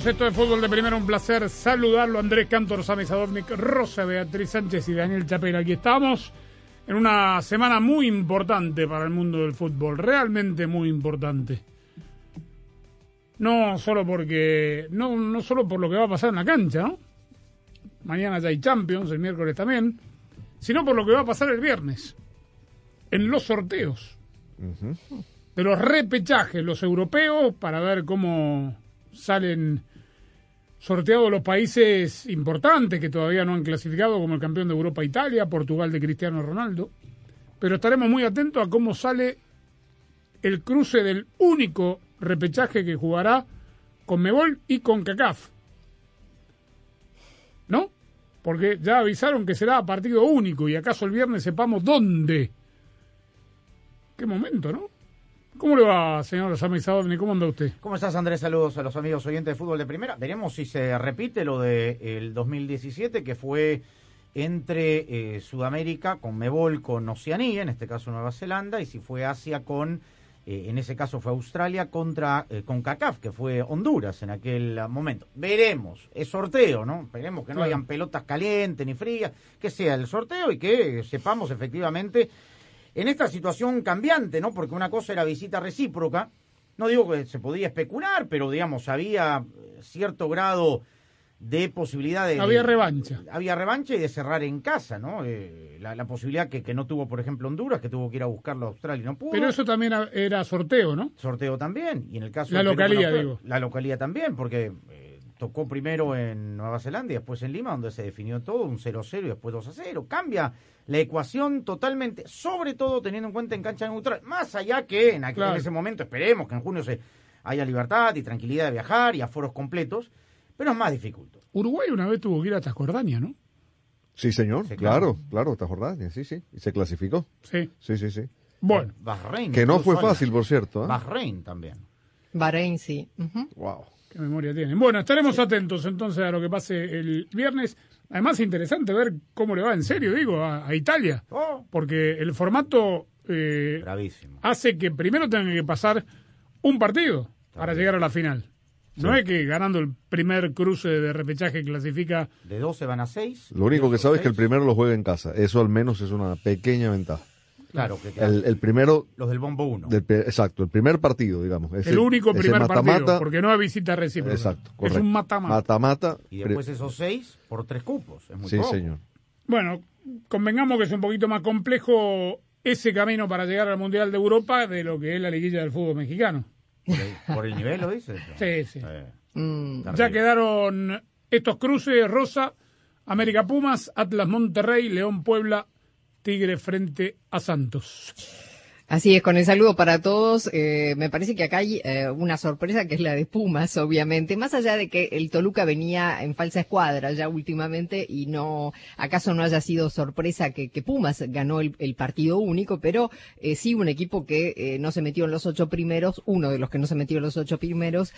Va? Bienvenidos. Esto es Fútbol de Primera. Un placer saludarlo. Andrés Cantor, Sami Sadovnik, Rosa Beatriz Sánchez y Daniel Chapela. Aquí estamos en una semana muy importante para el mundo del fútbol. Realmente muy importante. No solo porque. No, no solo por lo que va a pasar en la cancha, ¿no? Mañana ya hay Champions, el miércoles también. Sino por lo que va a pasar el viernes. En los sorteos. de los repechajes, los europeos, para ver cómo salen sorteados los países importantes que todavía no han clasificado, como el campeón de Europa Italia, Portugal de Cristiano Ronaldo. Pero estaremos muy atentos a cómo sale el cruce del único repechaje que jugará con Mebol y con CACAF. ¿No? Porque ya avisaron que será partido único y acaso el viernes sepamos dónde. Qué momento, ¿no? ¿Cómo le va, señor Sami Sadovni? ¿Cómo anda usted? ¿Cómo estás, Andrés? Saludos a los amigos oyentes de fútbol de primera. Veremos si se repite lo del 2017, que fue entre eh, Sudamérica con Mebol, con Oceanía, en este caso Nueva Zelanda, y si fue Asia con, eh, en ese caso fue Australia contra eh, con CACAF, que fue Honduras en aquel momento. Veremos, es sorteo, ¿no? Esperemos que no Claro. hayan pelotas calientes ni frías, que sea el sorteo y que sepamos efectivamente en esta situación cambiante, ¿no? Porque una cosa era visita recíproca, no digo que se podía especular, pero digamos, había eh, cierto grado de posibilidad de... Había de- revancha. Había revancha y de cerrar en casa, ¿no? Eh, la, la posibilidad que, que no tuvo, por ejemplo, Honduras, que tuvo que ir a buscarlo a Australia y no pudo. Pero eso también era sorteo, ¿no? Sorteo también. Y en el caso La Perú, localía, fue- digo. La localía también, porque eh, tocó primero en Nueva Zelanda y después en Lima, donde se definió todo, un 0-0 y después 2-0. Cambia la ecuación totalmente, sobre todo teniendo en cuenta en cancha neutral. Más allá que en, aquel- Claro. en ese momento, esperemos que en junio se haya libertad y tranquilidad de viajar y aforos completos, pero es más dificultoso. Uruguay una vez tuvo que ir a Transjordania, ¿no? Sí, señor, claro. claro, Jordania, sí, sí, y se clasificó, Sí. sí, sí, sí. Bueno, Bahrein. Que no fue fácil, por cierto. ¿eh? Bahrein también. Bahrein, sí. Wow. Qué memoria tienen. Bueno, estaremos atentos entonces a lo que pase el viernes. Además, interesante ver cómo le va en serio, digo, a, a Italia. Oh, Porque el formato eh, bravísimo. hace que primero tengan que pasar un partido para llegar a la final. No es que ganando el primer cruce de repechaje clasifica. De 12 van a 6. Lo único que sabes es que el primero lo juega en casa. Eso al menos es una pequeña ventaja. Claro, que El, el primero, los del bombo 1. del pe- exacto, el primer partido, digamos. ese- el único primer partido, porque no hay visita recíproca. Exacto, Es un mata-mata. Mata-mata. Y después esos 6 por 3 cupos. Es muy Sí, poco. señor. Bueno, convengamos que es un poquito más complejo ese camino para llegar al Mundial de Europa de lo que es la liguilla del fútbol mexicano. Por el, por el nivel, ¿lo dices? Sí, sí. Eh, Mm, Ya quedaron estos cruces, Rosa, América Pumas, Atlas Monterrey, León Puebla, Tigre frente a Santos. Así es, con el saludo para todos. Eh, me parece que acá hay eh, una sorpresa que es la de Pumas, obviamente. Más allá de que el Toluca venía en falsa escuadra ya últimamente y no, acaso no haya sido sorpresa que, que Pumas ganó el, partido único, pero eh, sí un equipo que eh, no se metió en los ocho primeros, uno de los que no se metió en los ocho primeros,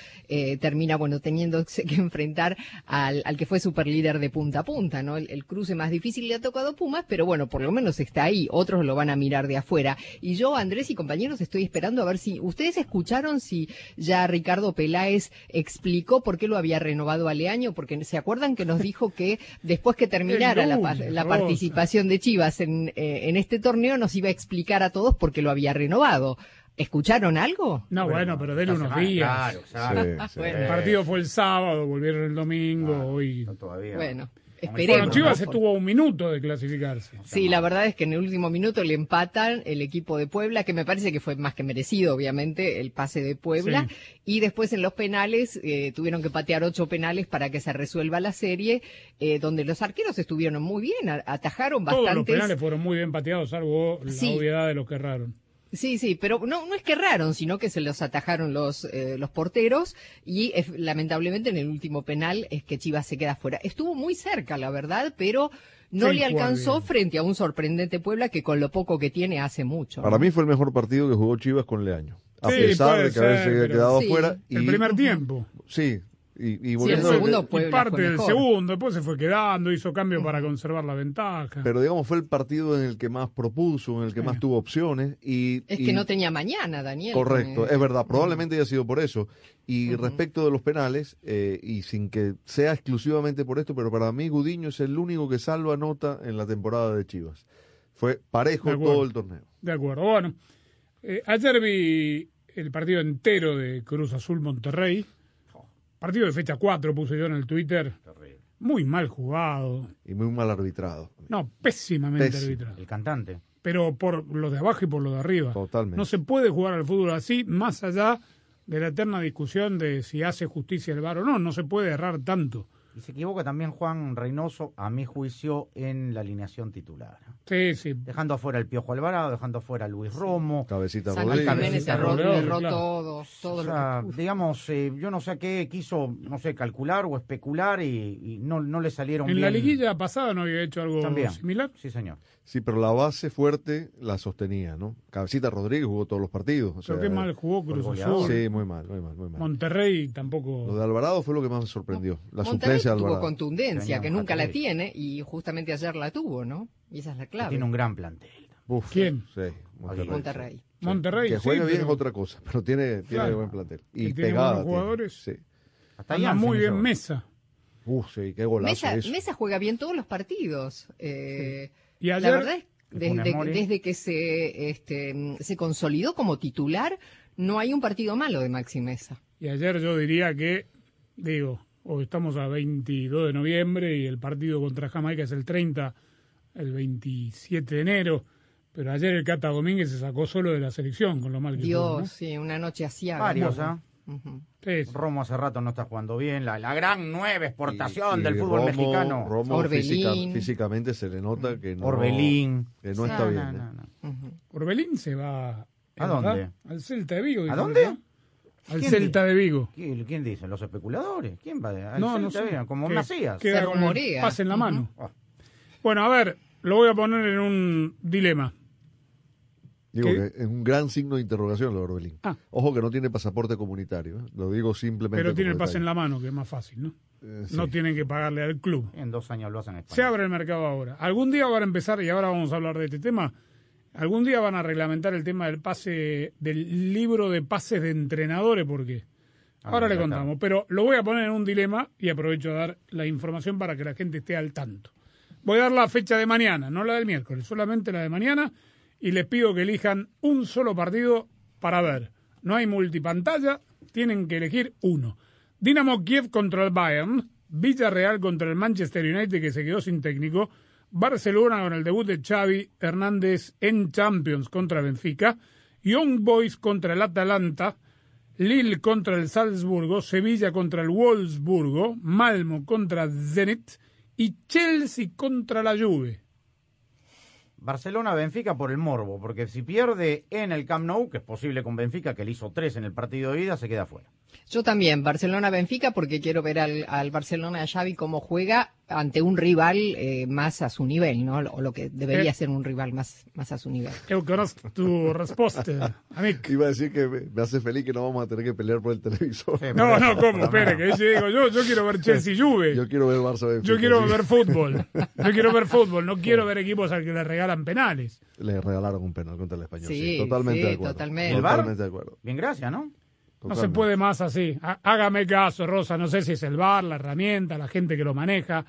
termina, bueno, teniéndose que enfrentar al, al que fue superlíder de punta a punta, ¿no? El, el cruce más difícil le ha tocado Pumas, pero bueno, por lo menos está ahí. Otros lo van a mirar de afuera. Y yo, Andrés y compañeros, estoy esperando a ver si ustedes escucharon si ya Ricardo Peláez explicó por qué lo había renovado a Leaño, porque se acuerdan que nos dijo que después que terminara la, participación de Chivas en, eh, en este torneo nos iba a explicar a todos por qué lo había renovado. ¿Escucharon algo? No, bueno, pero dele la unos semana, días. Claro, claro. Sí, sí. Bueno. El partido fue el sábado, volvieron el domingo, hoy. No, todavía. Bueno, Esperemos. Bueno, Chivas estuvo a un minuto de clasificarse. Sí, la verdad es que en el último minuto le empatan el equipo de Puebla, que me parece que fue más que merecido, obviamente, el pase de Puebla. Sí. Y después en los penales eh, tuvieron que patear ocho penales para que se resuelva la serie, eh, donde los arqueros estuvieron muy bien, atajaron Todos los bastantes. penales fueron muy bien pateados, salvo la Sí. obviedad de los que erraron. Sí, sí, pero no, no es que erraron, sino que se los atajaron los, eh, los porteros y eh, lamentablemente en el último penal es que Chivas se queda fuera. Estuvo muy cerca, la verdad, pero no Sí, le alcanzó bien. frente a un sorprendente Puebla que con lo poco que tiene hace mucho. Para ¿no? mí fue el mejor partido que jugó Chivas con Leaño. A Sí, pesar de que haberse quedado Sí. afuera. El y- primer tiempo. Sí, y, y volviendo Y Puebla parte fue del segundo, después se fue quedando, hizo cambios para conservar la ventaja. Pero digamos, fue el partido en el que más propuso, en el que Sí. más tuvo opciones. Y, Es y- que no tenía mañana, Daniel. Correcto, es verdad, probablemente haya sido por eso. Y respecto de los penales, eh, y sin que sea exclusivamente por esto, pero para mí Gudiño es el único que salva nota en la temporada de Chivas. Fue parejo todo el torneo. De acuerdo. Bueno, eh, ayer vi el partido entero de Cruz Azul Monterrey. Partido de fecha 4, puse yo en el Twitter. Muy mal jugado. Y muy mal arbitrado. No, pésimamente Pésimo. arbitrado. El cantante. Pero por lo de abajo y por lo de arriba. Totalmente. No se puede jugar al fútbol así, más allá de la eterna discusión de si hace justicia el VAR o no. No se puede errar tanto. Y se equivoca también Juan Reynoso, a mi juicio, en la alineación titular. Sí, sí. Dejando afuera el Piojo Alvarado, dejando afuera a Luis Romo. Cabecita Rodríguez. Cabecita Rodríguez, claro. todo, O todo sea, digamos, eh, yo no sé a qué quiso, no sé, calcular o especular y, y no, no le salieron En bien. la liguilla pasada no había hecho algo También. similar. Sí, señor. Sí, pero la base fuerte la sostenía, ¿no? Cabecita Rodríguez jugó todos los partidos. o Pero sea, qué mal jugó Cruz. Azul. Sí, muy mal, muy mal, muy mal. Monterrey Lo tampoco. de Alvarado fue lo que más me sorprendió. La Monterrey suplencia de tuvo Alvarado. contundencia, Tenía que un nunca la tiene, y justamente ayer la tuvo, ¿no? Y esa es la Que clave. Tiene un gran plantel. Uf, ¿Quién? Sí, Monterrey. Monterrey. Sí. Monterrey, Que sí, juegue bien pero- es otra cosa, pero tiene, tiene Claro. buen plantel. Que Y tiene pegada. buenos tiene. jugadores. Sí. Hasta Anda muy bien Mesa. Uf, sí, qué golazo. Mesa juega bien todos los partidos. Eh, Y La verdad es desde, que se, este, se consolidó como titular, no hay un partido malo de Maxi Mesa. y ayer yo diría que, digo, hoy estamos a 22 de noviembre y el partido contra Jamaica es el 30, el 27 de enero. Pero ayer el Cata Domínguez se sacó solo de la selección con lo mal que Dios, sí, una noche así. Varios, ¿ah? Sí, sí. Romo hace rato no está jugando bien. La, la gran nueva exportación Y- y del fútbol Romo- mexicano. Romo Orbelín. física- físicamente se le nota que no, Orbelín. que no está No, bien. no, ¿eh? no, no. Orbelín se va. ¿A ¿es dónde? Al Celta de Vigo. ¿A dónde? ¿no? Al ¿Quién Celta de Vigo. ¿Quién, quién dice? ¿Los especuladores? ¿Quién va? Al No, no Celta, sé. bien, Como Que- Macías. Queda Se con el rumorea. pase en la mano. Ah. Bueno, a ver, lo voy a poner en un dilema. Digo ¿Qué? que es un gran signo de interrogación lo de Orbelín. Ah. Ojo que no tiene pasaporte comunitario, ¿eh? lo digo simplemente. Pero tiene el pase en la mano, que es más fácil, ¿no? Eh, sí. No tienen que pagarle al club. En dos años lo hacen en España. Se abre el mercado ahora. Algún día van a empezar, y ahora vamos a hablar de este tema, algún día van a reglamentar el tema del pase, del libro de pases de entrenadores, porque Ah, ahora le está. contamos. Pero lo voy a poner en un dilema y aprovecho a dar la información para que la gente esté al tanto. Voy a dar la fecha de mañana, no la del miércoles, solamente la de mañana, y les pido que elijan un solo partido para ver. No hay multipantalla, tienen que elegir uno. Dinamo Kiev contra el Bayern, Villarreal contra el Manchester United que se quedó sin técnico, Barcelona con el debut de Xavi Hernández en Champions contra Benfica, Young Boys contra el Atalanta, Lille contra el Salzburgo, Sevilla contra el Wolfsburgo, Malmo contra Zenit y Chelsea contra la Juve. Barcelona-Benfica por el morbo, porque si pierde en el Camp Nou, que es posible con Benfica, que le hizo tres en el partido de ida, se queda fuera. Yo también, Barcelona-Benfica, porque quiero ver al, al Barcelona de Xavi cómo juega ante un rival eh, más a su nivel, ¿no? O lo que debería Eh. ser un rival más, más a su nivel. Eu conozco tu respuesta, amic. Iba a decir que me, me hace feliz que no vamos a tener que pelear por el televisor. No, no, ¿cómo? Espere, que yo digo, yo, yo quiero ver Chelsea-Juve. Yo quiero ver Barça Benfica, Yo quiero sí. ver fútbol. Yo quiero ver fútbol. No quiero ver equipos al que le regalan penales. Le regalaron un penal contra el español. Sí, Sí, totalmente sí, de acuerdo. totalmente. Totalmente de acuerdo. Bien, gracias, ¿no? No se puede más así. Há- Hágame caso, Rosa. No sé si es el bar, la herramienta, la gente que lo maneja.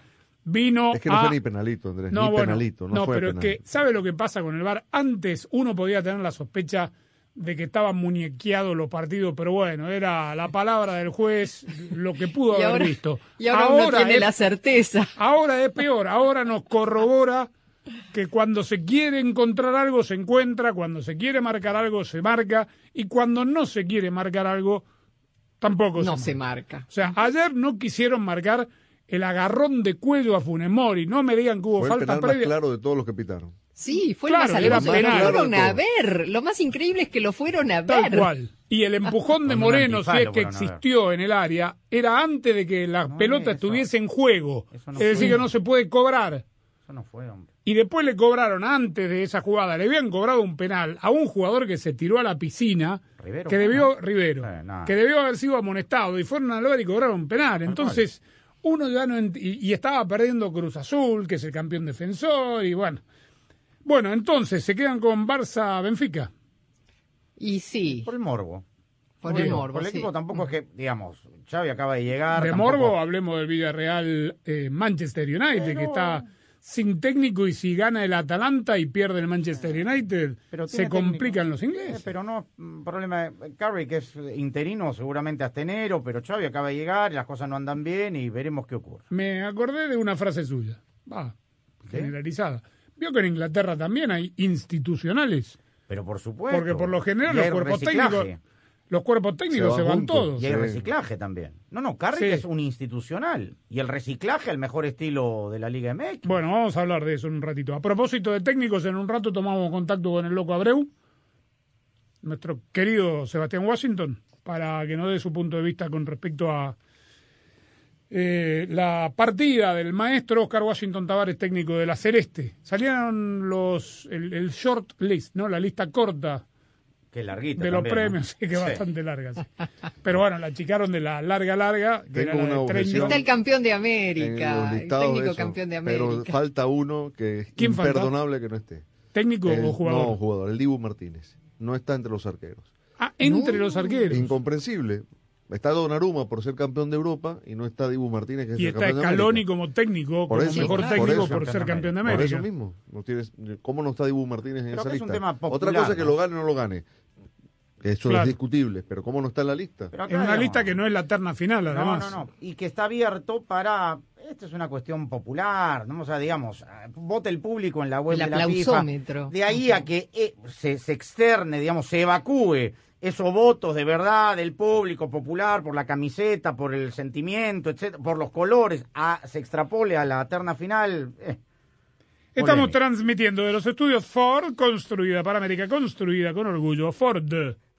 Vino Es que no a... fue ni penalito, Andrés. No, ni bueno, penalito. No, fue pero penal. es que, ¿sabe lo que pasa con el bar? Antes uno podía tener la sospecha de que estaban muñequeados los partidos, pero bueno, era la palabra del juez lo que pudo Y haber ahora- visto. Y ahora, uno tiene es, la certeza. ahora es peor, ahora nos corrobora que cuando se quiere encontrar algo se encuentra, cuando se quiere marcar algo se marca y cuando no se quiere marcar algo tampoco No se se marca. marca. O sea, ayer no quisieron marcar el agarrón de cuello a Funemori, no me digan que hubo Fue el falta penal más previa. claro de todos los que pitaron. Sí, fue Claro, el más penal. Lo fueron a ver. Lo más increíble es que lo fueron a Tal ver. cual. Y el empujón de Moreno, si es que existió en el área, era antes de que la No, pelota eso- estuviese en juego. eso no es decir, fue. que no se puede cobrar. Eso no fue, hombre. Y después le cobraron, antes de esa jugada, le habían cobrado un penal a un jugador que se tiró a la piscina, Rivero, que debió, ¿no? Rivero, Eh, que debió haber sido amonestado, y fueron a ver y cobraron un penal. Entonces, uno ya no... Y, y estaba perdiendo Cruz Azul, que es el campeón defensor, y bueno. Bueno, entonces, se quedan con Barça-Benfica. Y sí, Por el morbo. por el Por morbo, el sí. equipo tampoco es que, digamos, Xavi acaba de llegar. De tampoco- Morbo hablemos del Villarreal eh, Manchester United, que está sin técnico y si gana el Atalanta y pierde el Manchester United, Pero se técnico. complican los Eh, ingleses. pero no, mm, problema. Carey, que es interino seguramente hasta enero, pero Xavi acaba de llegar y las cosas no andan bien y veremos qué ocurre. Me acordé de una frase suya, va, ¿Sí? generalizada. Vio que en Inglaterra también hay institucionales, Pero por supuesto. porque por lo general los cuerpos reciclaje. técnicos, los cuerpos técnicos Se se van todos. Y hay Sí. reciclaje también. No, no, Sí. que es un institucional. Y el reciclaje, el mejor estilo de la Liga MX. Bueno, vamos a hablar de eso en un ratito. A propósito de técnicos, en un rato tomamos contacto con el loco Abreu, nuestro querido Sebastián Washington, para que nos dé su punto de vista con respecto a eh, la partida del maestro Oscar Washington Tavares, técnico de la Celeste. Salieron los el, el short list, ¿no? La lista corta que larguita. de los también, ¿no? premios, sí, que es Sí. bastante larga. sí. Pero bueno, la achicaron de la larga, larga, que Tengo era la de. Está el campeón de América, el técnico eso, campeón de Pero América. falta uno que es imperdonable que no esté. ¿Técnico El- o jugador? No, jugador. El Dibu Martínez. No está entre los arqueros. Ah, entre No. los arqueros. Incomprensible. Está Donnarumma por ser campeón de Europa y no está Dibu Martínez que es Y el está campeón de Scaloni como técnico, Por como eso, mejor por técnico eso. por ser campeón de Por América. eso mismo. No tienes, ¿Cómo no está Dibu Martínez en Creo esa que es un lista? tema Otra cosa es que lo gane o no lo gane. Eso Claro. es discutible, pero ¿cómo no está en la lista? Pero En una lista que no es la terna final, No, además. no, no. Y que está abierto para. Esta es una cuestión popular, ¿no? O sea, digamos, vote el público en la web El de la FIFA. De ahí a que eh, se, se externe, digamos, se evacúe esos votos de verdad del público popular por la camiseta, por el sentimiento, etcétera, por los colores, a, se extrapole a la terna final. eh, Estamos polémica. transmitiendo de los estudios Ford, construida para América, construida con orgullo. Ford.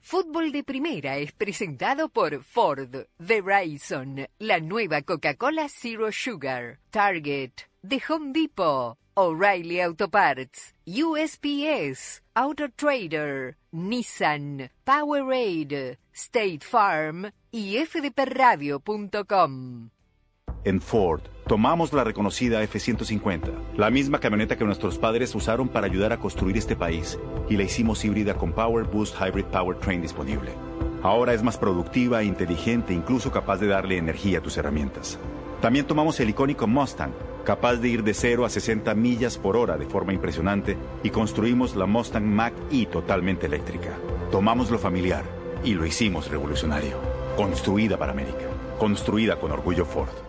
Fútbol de Primera es presentado por Ford, Verizon, la nueva Coca-Cola Zero Sugar, Target, The Home Depot, O'Reilly Auto Parts, USPS, Auto Trader, Nissan, Powerade, State Farm y fdpradio.com. En Ford, tomamos la reconocida F-150, la misma camioneta que nuestros padres usaron para ayudar a construir este país, y la hicimos híbrida con Power Boost Hybrid Powertrain disponible. Ahora es más productiva, inteligente incluso capaz de darle energía a tus herramientas. También tomamos el icónico Mustang, capaz de ir de 0 a 60 millas por hora de forma impresionante, y construimos la Mustang Mach-E totalmente eléctrica. Tomamos lo familiar y lo hicimos revolucionario. Construida para América. Construida con orgullo Ford.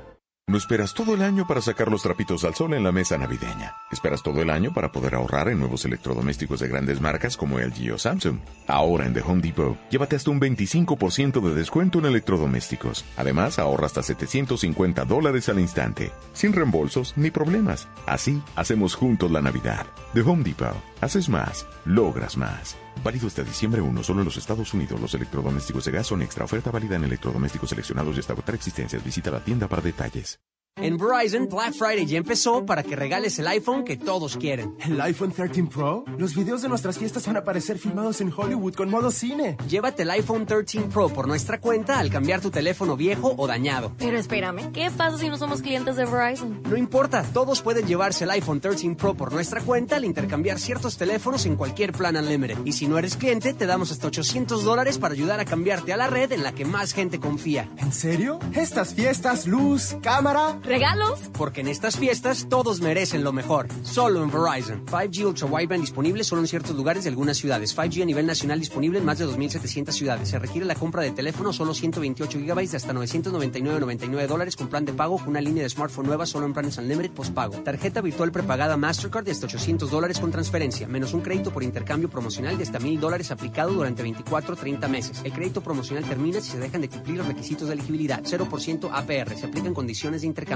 No esperas todo el año para sacar los trapitos al sol en la mesa navideña. Esperas todo el año para poder ahorrar en nuevos electrodomésticos de grandes marcas como LG o Samsung. Ahora en The Home Depot, llévate hasta un 25% de descuento en electrodomésticos. Además, ahorra hasta 750 dólares al instante, sin reembolsos ni problemas. Así, hacemos juntos la Navidad. The Home Depot. Haces más, logras más. Válido hasta diciembre 1 solo en los Estados Unidos. Los electrodomésticos de gas son extra oferta válida en electrodomésticos seleccionados y hasta agotar existencias. Visita la tienda para detalles. En Verizon, Black Friday ya empezó para que regales el iPhone que todos quieren. ¿El iPhone 13 Pro? Los videos de nuestras fiestas van a aparecer filmados en Hollywood con modo cine. Llévate el iPhone 13 Pro por nuestra cuenta al cambiar tu teléfono viejo o dañado. Pero espérame, ¿qué pasa si no somos clientes de Verizon? No importa, todos pueden llevarse el iPhone 13 Pro por nuestra cuenta al intercambiar ciertos teléfonos en cualquier plan Unlimited. Y si no eres cliente, te damos hasta 800 dólares para ayudar a cambiarte a la red en la que más gente confía. ¿En serio? Estas fiestas, luz, cámara, ¿Regalos? Porque en estas fiestas todos merecen lo mejor. Solo en Verizon. 5G Ultra Wideband disponible solo en ciertos lugares de algunas ciudades. 5G a nivel nacional disponible en más de 2.700 ciudades. Se requiere la compra de teléfono solo 128 GB de hasta 999.99 dólares con plan de pago una línea de smartphone nueva solo en planes Unlimited postpago. Tarjeta virtual prepagada Mastercard de hasta 800 dólares con transferencia, menos un crédito por intercambio promocional de hasta 1.000 dólares aplicado durante 24 o 30 meses. El crédito promocional termina si se dejan de cumplir los requisitos de elegibilidad. 0% APR. Se aplican condiciones de intercambio.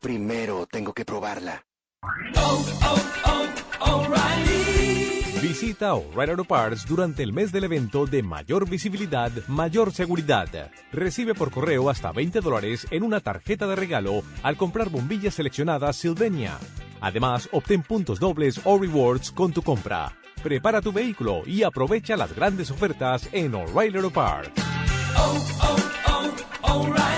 Primero tengo que probarla. Visita O'Reilly Auto Parts durante el mes del evento de mayor visibilidad, mayor seguridad. Recibe por correo hasta 20 dólares en una tarjeta de regalo al comprar bombillas seleccionadas Sylvania. Además, obtén puntos dobles o rewards con tu compra. Prepara tu vehículo y aprovecha las grandes ofertas en O'Reilly Auto Parts. Auto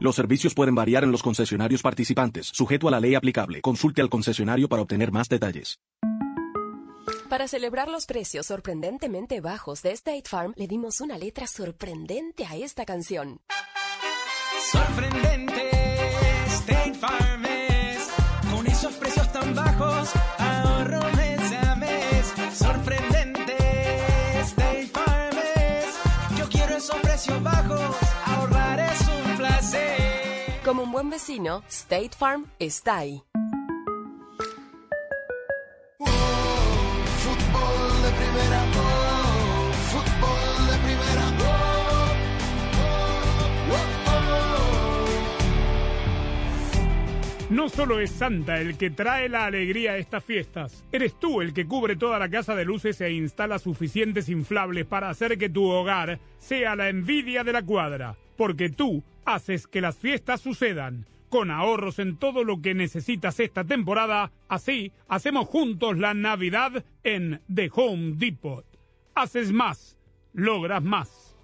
Los servicios pueden variar en los concesionarios participantes, sujeto a la ley aplicable. Consulte al concesionario para obtener más detalles. Para celebrar los precios sorprendentemente bajos de State Farm, le dimos una letra sorprendente a esta canción. Sorprendente, State Farm es. Con esos precios tan bajos, ahorro mes a mes. Sorprendente, State Farm es. Yo quiero esos precios bajos, Como un buen vecino, State Farm está ahí. No solo es Santa el que trae la alegría a estas fiestas, eres tú el que cubre toda la casa de luces e instala suficientes inflables para hacer que tu hogar sea la envidia de la cuadra, porque tú haces que las fiestas sucedan. Con ahorros en todo lo que necesitas esta temporada, así hacemos juntos la Navidad en The Home Depot. Haces más, logras más.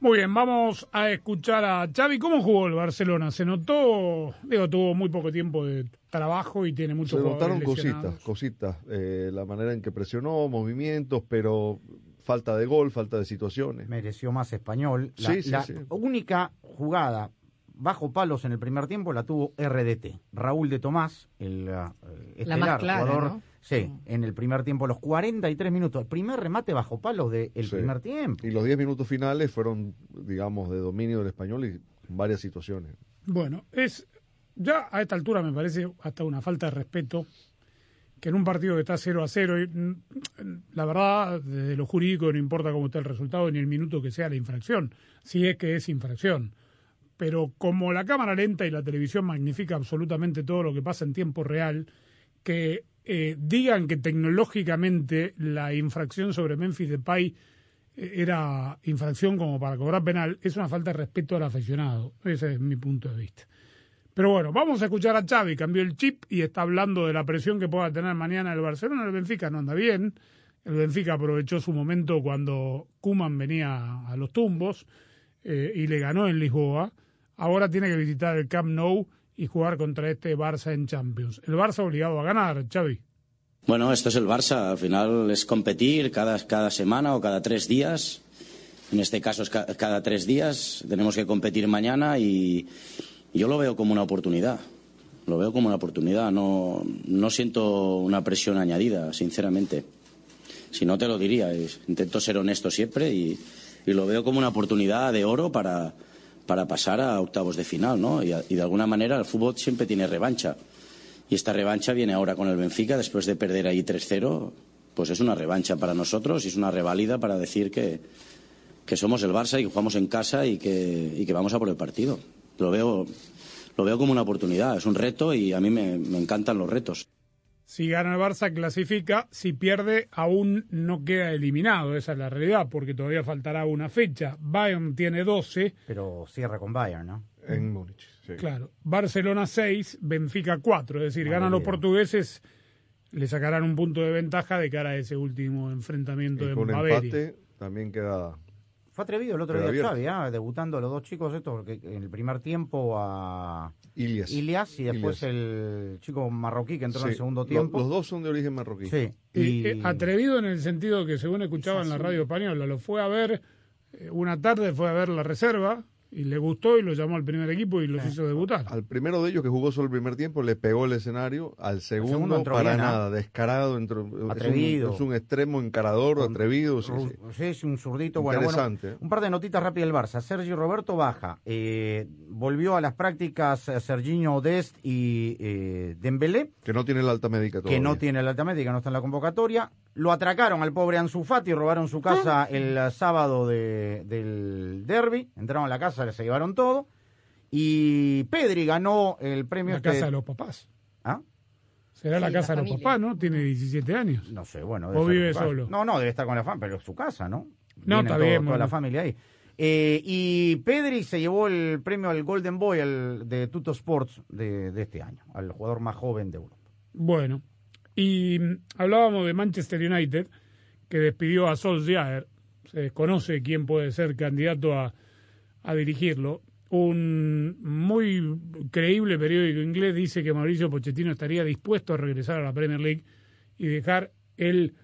Muy bien, vamos a escuchar a Xavi. ¿Cómo jugó el Barcelona? Se notó, digo, tuvo muy poco tiempo de trabajo y tiene muchos Se notaron cositas, cositas. Eh, la manera en que presionó, movimientos, pero falta de gol, falta de situaciones. Mereció más español. La, Sí, sí, la sí. única jugada bajo palos en el primer tiempo la tuvo RDT. Raúl de Tomás, el uh, estelar más clara, jugador. ¿no? Sí, en el primer tiempo, los 43 minutos. El primer remate bajo palos del Sí. primer tiempo. Y los 10 minutos finales fueron, digamos, de dominio del español y varias situaciones. Bueno, es ya a esta altura me parece hasta una falta de respeto que en un partido que está 0 a 0, y, mm, la verdad, desde lo jurídico no importa cómo esté el resultado ni el minuto que sea la infracción, si es que es infracción. Pero como la cámara lenta y la televisión magnifica absolutamente todo lo que pasa en tiempo real, que eh, digan que tecnológicamente la infracción sobre Memphis Depay eh, era infracción como para cobrar penal, es una falta de respeto al aficionado. Ese es mi punto de vista. Pero bueno, vamos a escuchar a Xavi, cambió el chip y está hablando de la presión que pueda tener mañana el Barcelona. El Benfica no anda bien. El Benfica aprovechó su momento cuando Kuman venía a los tumbos eh, y le ganó en Lisboa. Ahora tiene que visitar el Camp Nou y jugar contra este Barça en Champions. El Barça obligado a ganar, Xavi. Bueno, esto es el Barça. Al final es competir cada, cada semana o cada tres días. En este caso es ca- cada tres días. Tenemos que competir mañana y yo lo veo como una oportunidad. Lo veo como una oportunidad. No, no siento una presión añadida, sinceramente. Si no, te lo diría. Intento ser honesto siempre y, lo veo como una oportunidad de oro para, para pasar a octavos de final, ¿no? Y, de alguna manera el fútbol siempre tiene revancha. Y esta revancha viene ahora con el Benfica, después de perder ahí 3-0, pues es una revancha para nosotros y es una revalida para decir que, que somos el Barça y que jugamos en casa y que, y que vamos a por el partido. Lo veo, lo veo como una oportunidad, es un reto y a mí me, me encantan los retos. Si gana el Barça, clasifica. Si pierde, aún no queda eliminado. Esa es la realidad, porque todavía faltará una fecha. Bayern tiene 12. Pero cierra con Bayern, ¿no? En Múnich. sí. Claro. Barcelona 6, Benfica 4. Es decir, ganan los portugueses, le sacarán un punto de ventaja de cara a ese último enfrentamiento Y de con empate también queda. Fue atrevido el otro día abierto. Xavi, ¿ah? debutando los dos chicos estos, porque en el primer tiempo a Ilias. Ilias y después Ilias. el chico marroquí que entró en el segundo tiempo. Los dos son de origen marroquí. Sí. Y, Y, eh, atrevido en el sentido que, según escuchaba en la radio española, lo fue a ver eh, una tarde, fue a ver la reserva y le gustó y lo llamó al primer equipo y los hizo debutar. Al primero de ellos que jugó solo el primer tiempo le pegó el escenario, al segundo, segundo entró para bien, ¿ah? nada, descarado, entró, es un- Atrevido. Es un, extremo encarador, atrevido. sí, sí. Sí, es un zurdito. Bueno, bueno, Interesante. un par de notitas rápidas del Barça. Sergio Roberto baja. Eh, volvió a las prácticas eh, Serginho Dest y eh, Dembélé, Que no tiene la alta médica todavía. que no tiene la alta médica, no está en la convocatoria. Lo atracaron al pobre Ansu Fati, robaron su casa el eh, sábado de- del derby. Entraron a la casa, se llevaron todo. Y Pedri ganó el premio... La este- casa de los papás. ¿Ah? Será la casa la de los papás, ¿no? Tiene 17 años. No sé, bueno. ¿O vive solo? No, no, debe estar con la familia, pero es su casa, ¿no? No, Viene está todo- bien, Toda la familia ahí. Eh, y Pedri se llevó el premio al Golden Boy de Tuto Sports de, de este año, al jugador más joven de Europa. Bueno, y mm, hablábamos de Manchester United, que despidió a Solskjaer. Se desconoce quién puede ser candidato a, a dirigirlo. Un muy creíble periódico inglés dice que Mauricio Pochettino estaría dispuesto a regresar a la Premier League y dejar el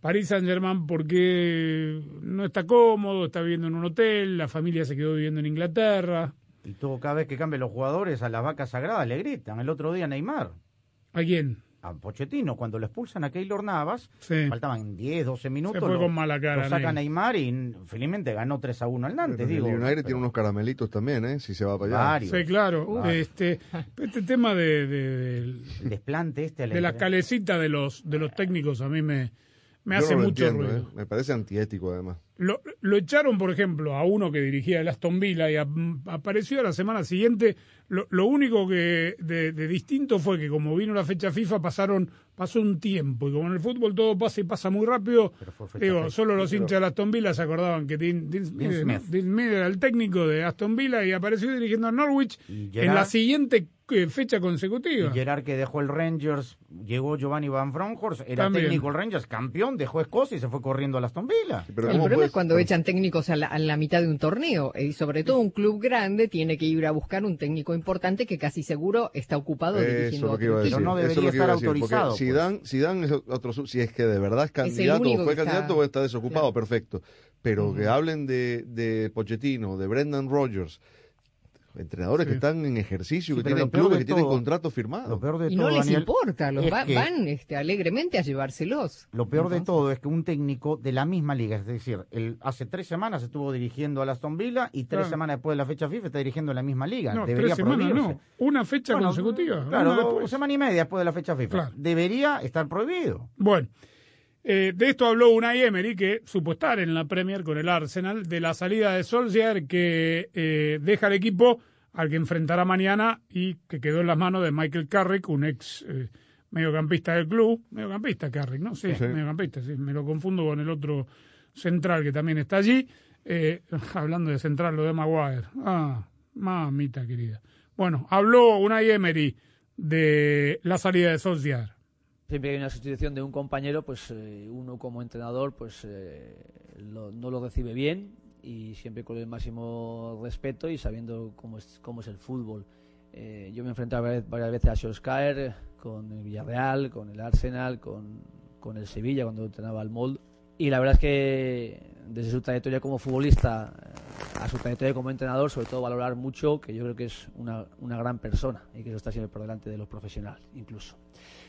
Paris Saint-Germain porque no está cómodo, está viviendo en un hotel, la familia se quedó viviendo en Inglaterra. Y todo, cada vez que cambian los jugadores a las vacas sagradas le gritan. El otro día Neymar. ¿A quién? A Pochettino, cuando lo expulsan a Keylor Navas, Sí. faltaban 10, 12 minutos. Se fue lo- con mala cara, Lo saca Neymar. Y felizmente ganó 3 a 1 al Nantes, El digo. United pero- tiene unos caramelitos también, ¿eh? Si se va para allá. Varios. Sí, claro. Varios. Este, este tema de, de- del- El desplante este de la entre- calecita de los de los técnicos a mí me, me Yo hace no mucho entiendo, ruido. ¿eh? Me parece antiético, además. Lo, lo echaron, por ejemplo, a uno que dirigía el Aston Villa y a- apareció a la semana siguiente. Lo, lo único que de, de distinto fue que como vino la fecha FIFA pasaron pasó un tiempo y como en el fútbol todo pasa y pasa muy rápido, digo, solo los Pero- hinchas del Aston Villa se acordaban que Dean, Dean Smith, Dean ¿no? Smith. Dean Smith era el técnico de Aston Villa y apareció dirigiendo a Norwich Y en la siguiente eh, fecha Y consecutiva. Gerard que dejó el Rangers, llegó Giovanni Van Bronckhorst, era También. técnico del Rangers, campeón, dejó Escocia y se fue corriendo a Aston Villa. Pero el es cuando echan técnicos a la, a la mitad de un torneo y sobre todo un club grande tiene que ir a buscar un técnico importante que casi seguro está ocupado Eso dirigiendo lo que otro iba a decir. equipo. no debería estar autorizado, Si pues. dan, si dan es otro, si es que de verdad es candidato o fue está- candidato o está desocupado, Claro. perfecto. Pero que hablen de, de Pochettino, de Brendan Rodgers, entrenadores que están en ejercicio, Sí, que tienen clubes, que tienen contratos firmados. Lo peor de Y todo, no les Daniel, importa, los es va- que- van este, alegremente a llevárselos. Lo peor de todo es que un técnico de la misma liga, es decir, él hace tres semanas estuvo dirigiendo al Aston Villa y tres Claro. semanas después de la fecha FIFA está dirigiendo en la misma liga. No, Debería tres semanas prohibirse. no, una fecha Bueno, consecutiva. Claro, una semanas y media después de la fecha FIFA. Claro. Debería estar prohibido. Bueno, eh, de esto habló Unai Emery, que supo estar en la Premier con el Arsenal, de la salida de Solskjaer, que eh, deja el equipo al que enfrentará mañana y que quedó en las manos de Michael Carrick, un ex eh, mediocampista del club. Mediocampista Carrick, ¿no? Sí, Sí. mediocampista, sí. Me lo confundo con el otro central que también está allí. Eh, hablando de central, lo de Maguire. Ah, mamita querida. Bueno, habló Unai Emery de la salida de Solskjaer. Siempre que hay una sustitución de un compañero, pues eh, uno como entrenador pues eh, lo- no lo recibe bien y siempre con el máximo respeto y sabiendo cómo es, cómo es el fútbol. Eh, yo me he enfrentado varias, veces a Solskjaer con el Villarreal, con el Arsenal, con, con el Sevilla cuando entrenaba al Mold y la verdad es que desde su trayectoria como futbolista eh, a su trayectoria como entrenador, sobre todo valorar mucho que yo creo que es una, una gran persona y que eso está siempre por delante de los profesionales incluso.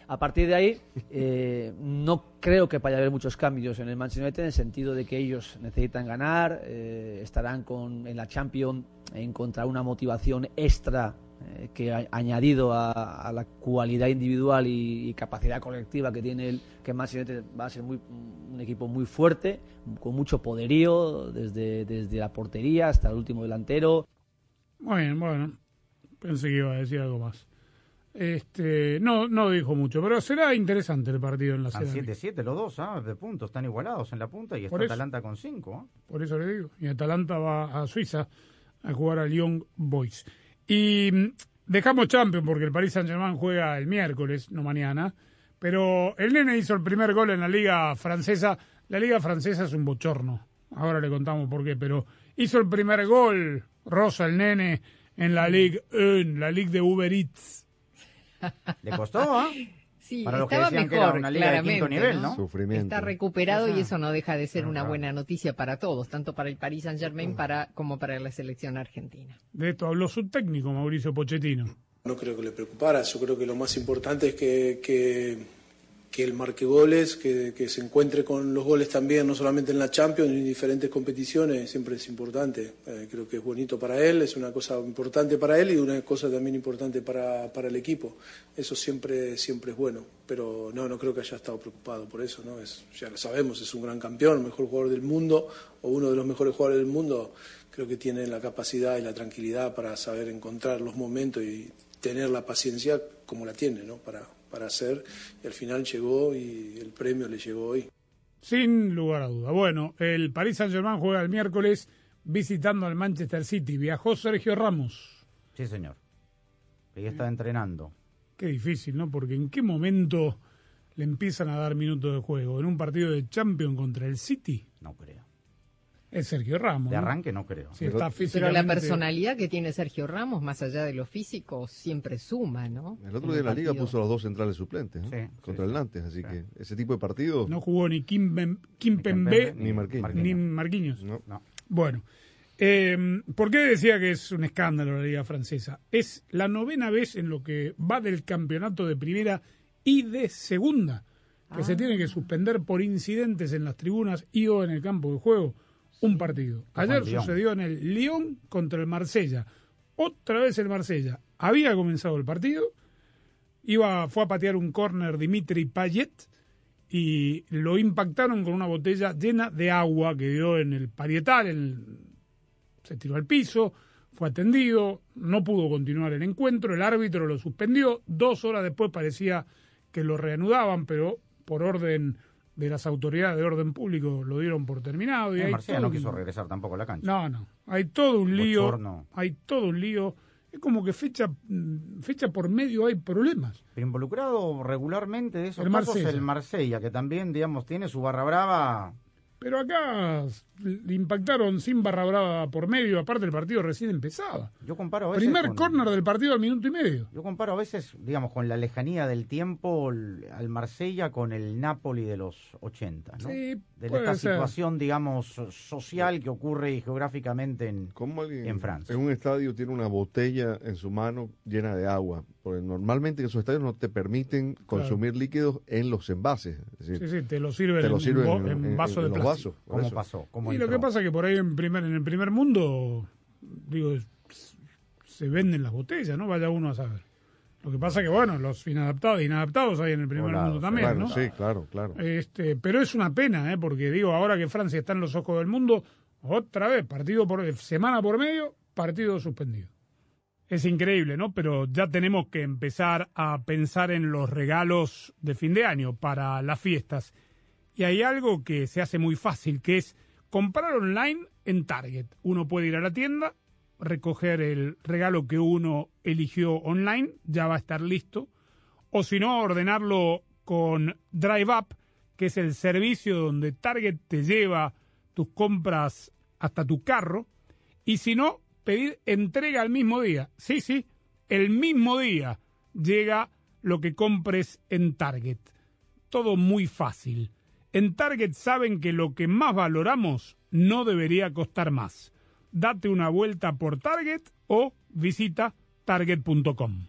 A partir de ahí, eh, no creo que vaya a haber muchos cambios en el Manchester United en el sentido de que ellos necesitan ganar, eh, estarán con, en la Champions en contra una motivación extra eh, que ha añadido a, la cualidad individual y, capacidad colectiva que tiene él, que más va a ser muy, un equipo muy fuerte, con mucho poderío, desde, desde la portería hasta el último delantero. Bueno, bueno, pensé que iba a decir algo más. Este, no, no dijo mucho, pero será interesante el partido en la Están Cerámica. 7-7 los dos, ¿ah? De puntos, están igualados en la punta y está eso. Atalanta con ¿ah? 5. Por eso le digo. Y Atalanta va a Suiza a jugar a Lyon Boys. Y mm, dejamos Champions porque el Paris Saint-Germain juega el miércoles, no mañana. Pero el nene hizo el primer gol en la liga francesa. La liga francesa es un bochorno. Ahora le contamos por qué. Pero hizo el primer gol, Rosa, el nene, en la Ligue 1, la Ligue de Uber Eats. Le costó, ¿ah? Sí, Para los que estaba decían que mejor, era una liga de quinto nivel, ¿no? Sufrimiento. Está recuperado y eso no deja de ser una buena noticia para todos, tanto para el Paris Saint Germain para, como para la selección argentina. De esto habló su técnico, Mauricio Pochettino. No creo que le preocupara, yo creo que lo más importante es que, que, que él marque goles, que, que se encuentre con los goles también, no solamente en la Champions, en diferentes competiciones, siempre es importante. Eh, creo que es bonito para él, es una cosa importante para él y una cosa también importante para, para el equipo. Eso siempre, siempre es bueno, pero no, no creo que haya estado preocupado por eso, ¿no? Es, ya lo sabemos, es un gran campeón, mejor jugador del mundo o uno de los mejores jugadores del mundo. Creo que tiene la capacidad y la tranquilidad para saber encontrar los momentos y tener la paciencia como la tiene, ¿no? Para, para hacer. Y al final llegó y el premio le llegó hoy. Sin lugar a duda. Bueno, el Paris Saint-Germain juega el miércoles visitando al Manchester City. Viajó Sergio Ramos. Sí, señor. Ya está entrenando. Qué difícil, ¿no? Porque en qué momento le empiezan a dar minutos de juego. ¿En un partido de Champions contra el City? No creo. Es Sergio Ramos. De arranque no creo. Sí, está Pero la personalidad que tiene Sergio Ramos, más allá de lo físico, siempre suma, ¿no? El otro En día en la liga puso a los dos centrales suplentes ¿no? Sí, contra sí, el Nantes, así que ese tipo de partidos No jugó ni Kim, Bem- Kim Pembe ni Marquinhos. ni Marquinhos. No. No. Bueno, eh, ¿por qué decía que es un escándalo la liga francesa? Es la novena vez en lo que va del campeonato de primera y de segunda que se tiene que suspender por incidentes en las tribunas y o en el campo de juego un partido. Ayer sucedió en el Lyon contra el Marsella. Otra vez el Marsella. Había comenzado el partido, iba, fue a patear un córner Dimitri Payet y lo impactaron con una botella llena de agua que dio en el parietal, en el- se tiró al piso, fue atendido, no pudo continuar el encuentro, el árbitro lo suspendió, dos horas después parecía que lo reanudaban, pero por orden de las autoridades de orden público lo dieron por terminado. Y Marsella todo no quiso regresar tampoco a la cancha. no, no. Hay todo un lío. Bochorno. Hay todo un lío. Es como que fecha, mm, fecha por medio hay problemas. Pero involucrado regularmente de esos El casos Marsella. el Marsella, que también, digamos, tiene su barra brava. Pero acá le impactaron sin barra brava por medio. Aparte, el partido recién empezaba. Yo comparo a veces Primer con- córner del partido al minuto y medio. Yo comparo a veces, digamos, con la lejanía del tiempo al Marsella con el Napoli de los 80, ¿no? Sí, de puede esta ser. situación, digamos, so- social que ocurre geográficamente en, ¿Cómo alguien en Francia. en un estadio tiene una botella en su mano llena de agua? Porque normalmente en esos estadios no te permiten consumir líquidos en los envases. Es decir, Sí, sí, te lo sirven, te lo en, sirven en- en en- vaso en de plástico. ¿Cómo eso. pasó? ¿Cómo y lo que pasa es que por ahí en, primer, en el primer mundo, digo, se venden las botellas, ¿no? Vaya uno a saber. Lo que pasa que, bueno, los inadaptados, inadaptados hay en el primer mundo también, Claro, ¿no? sí, claro, claro. Este, pero es una pena, ¿eh? porque digo, ahora que Francia está en los ojos del mundo, otra vez, partido por semana por medio, partido suspendido. Es increíble, ¿no? Pero ya tenemos que empezar a pensar en los regalos de fin de año para las fiestas. Y hay algo que se hace muy fácil, que es comprar online en Target. Uno puede ir a la tienda, recoger el regalo que uno eligió online, ya va a estar listo o si no, ordenarlo con Drive Up, que es el servicio donde Target te lleva tus compras hasta tu carro, y si no, pedir entrega al mismo día. Sí, sí, el mismo día llega lo que compres en Target. Todo muy fácil. En Target saben que lo que más valoramos no debería costar más. Date una vuelta por Target o visita target.com.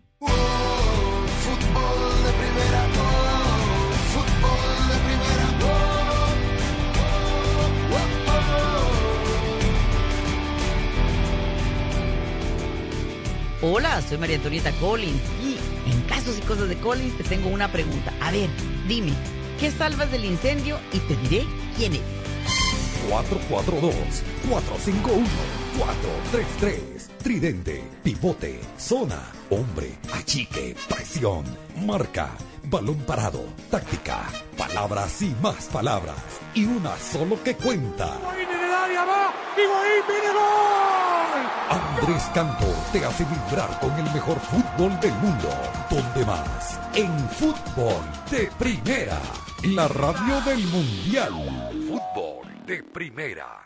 Hola, soy María Antonieta Collins y en casos y cosas de Collins te tengo una pregunta. A ver, dime, ¿qué salvas del incendio? Y te diré quién es. 442-451-433. Tridente, pivote, zona, hombre, achique, presión, marca, balón parado, táctica, palabras y más palabras. Y una solo que cuenta. Andrés Cantor te hace vibrar con el mejor fútbol del mundo. ¿Dónde más? En fútbol de primera. La radio del mundial. Fútbol de primera.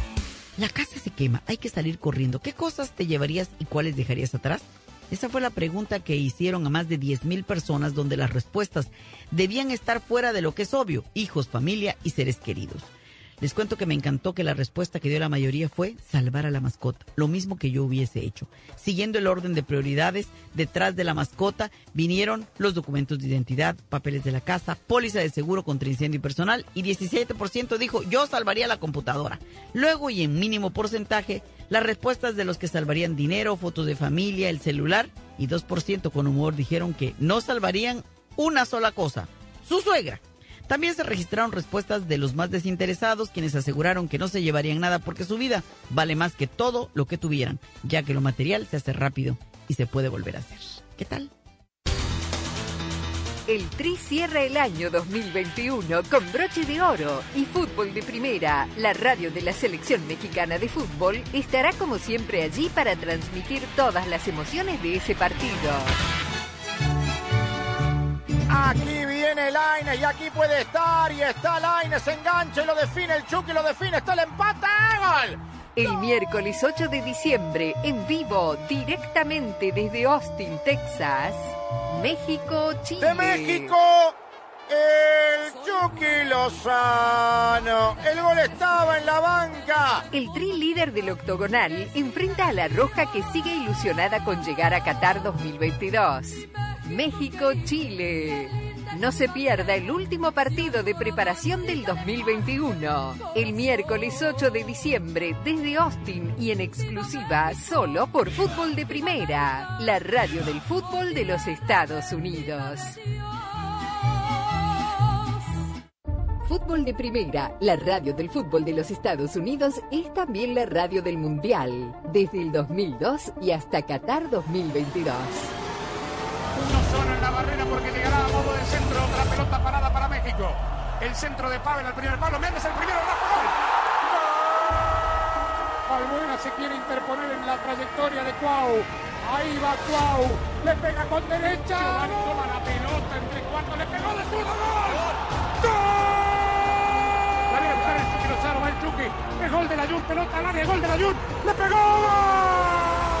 La casa se quema, hay que salir corriendo. ¿Qué cosas te llevarías y cuáles dejarías atrás? Esa fue la pregunta que hicieron a más de 10.000 personas donde las respuestas debían estar fuera de lo que es obvio, hijos, familia y seres queridos. Les cuento que me encantó que la respuesta que dio la mayoría fue salvar a la mascota, lo mismo que yo hubiese hecho. Siguiendo el orden de prioridades, detrás de la mascota vinieron los documentos de identidad, papeles de la casa, póliza de seguro contra incendio personal y 17% dijo yo salvaría la computadora. Luego y en mínimo porcentaje, las respuestas de los que salvarían dinero, fotos de familia, el celular y 2% con humor dijeron que no salvarían una sola cosa, su suegra. También se registraron respuestas de los más desinteresados, quienes aseguraron que no se llevarían nada porque su vida vale más que todo lo que tuvieran, ya que lo material se hace rápido y se puede volver a hacer. ¿Qué tal? El Tri cierra el año 2021 con broche de oro y fútbol de primera. La radio de la selección mexicana de fútbol estará como siempre allí para transmitir todas las emociones de ese partido. Aquí viene Laines y aquí puede estar y está Laines, engancha y lo define el Chucky, lo define, está el empate, gol. El miércoles 8 de diciembre, en vivo, directamente desde Austin, Texas, México, Chile. De México, el Chucky Lozano. El gol estaba en la banca. El tri líder del octogonal enfrenta a la Roja que sigue ilusionada con llegar a Qatar 2022. México-Chile. No se pierda el último partido de preparación del 2021. El miércoles 8 de diciembre desde Austin y en exclusiva solo por Fútbol de Primera, la radio del fútbol de los Estados Unidos. Fútbol de Primera, la radio del fútbol de los Estados Unidos, es también la radio del Mundial, desde el 2002 y hasta Qatar 2022. Barrera porque llegará a modo de centro. Otra pelota parada para México. El centro de Pavel al primer palo. Méndez el primero. Rafa, gol. Albuena se quiere interponer en la trayectoria de Cuau. Ahí va Cuau. Le pega con derecha. Giovanni toma la pelota entre cuartos. Le pegó de zurdo. ¡Gol! ¡Gol! La viene a buscar el Chucky Lozano. Va el Chucky. El gol de la Jun. Pelota al área. Gol de la Jun. ¡Le pegó! ¡Gol!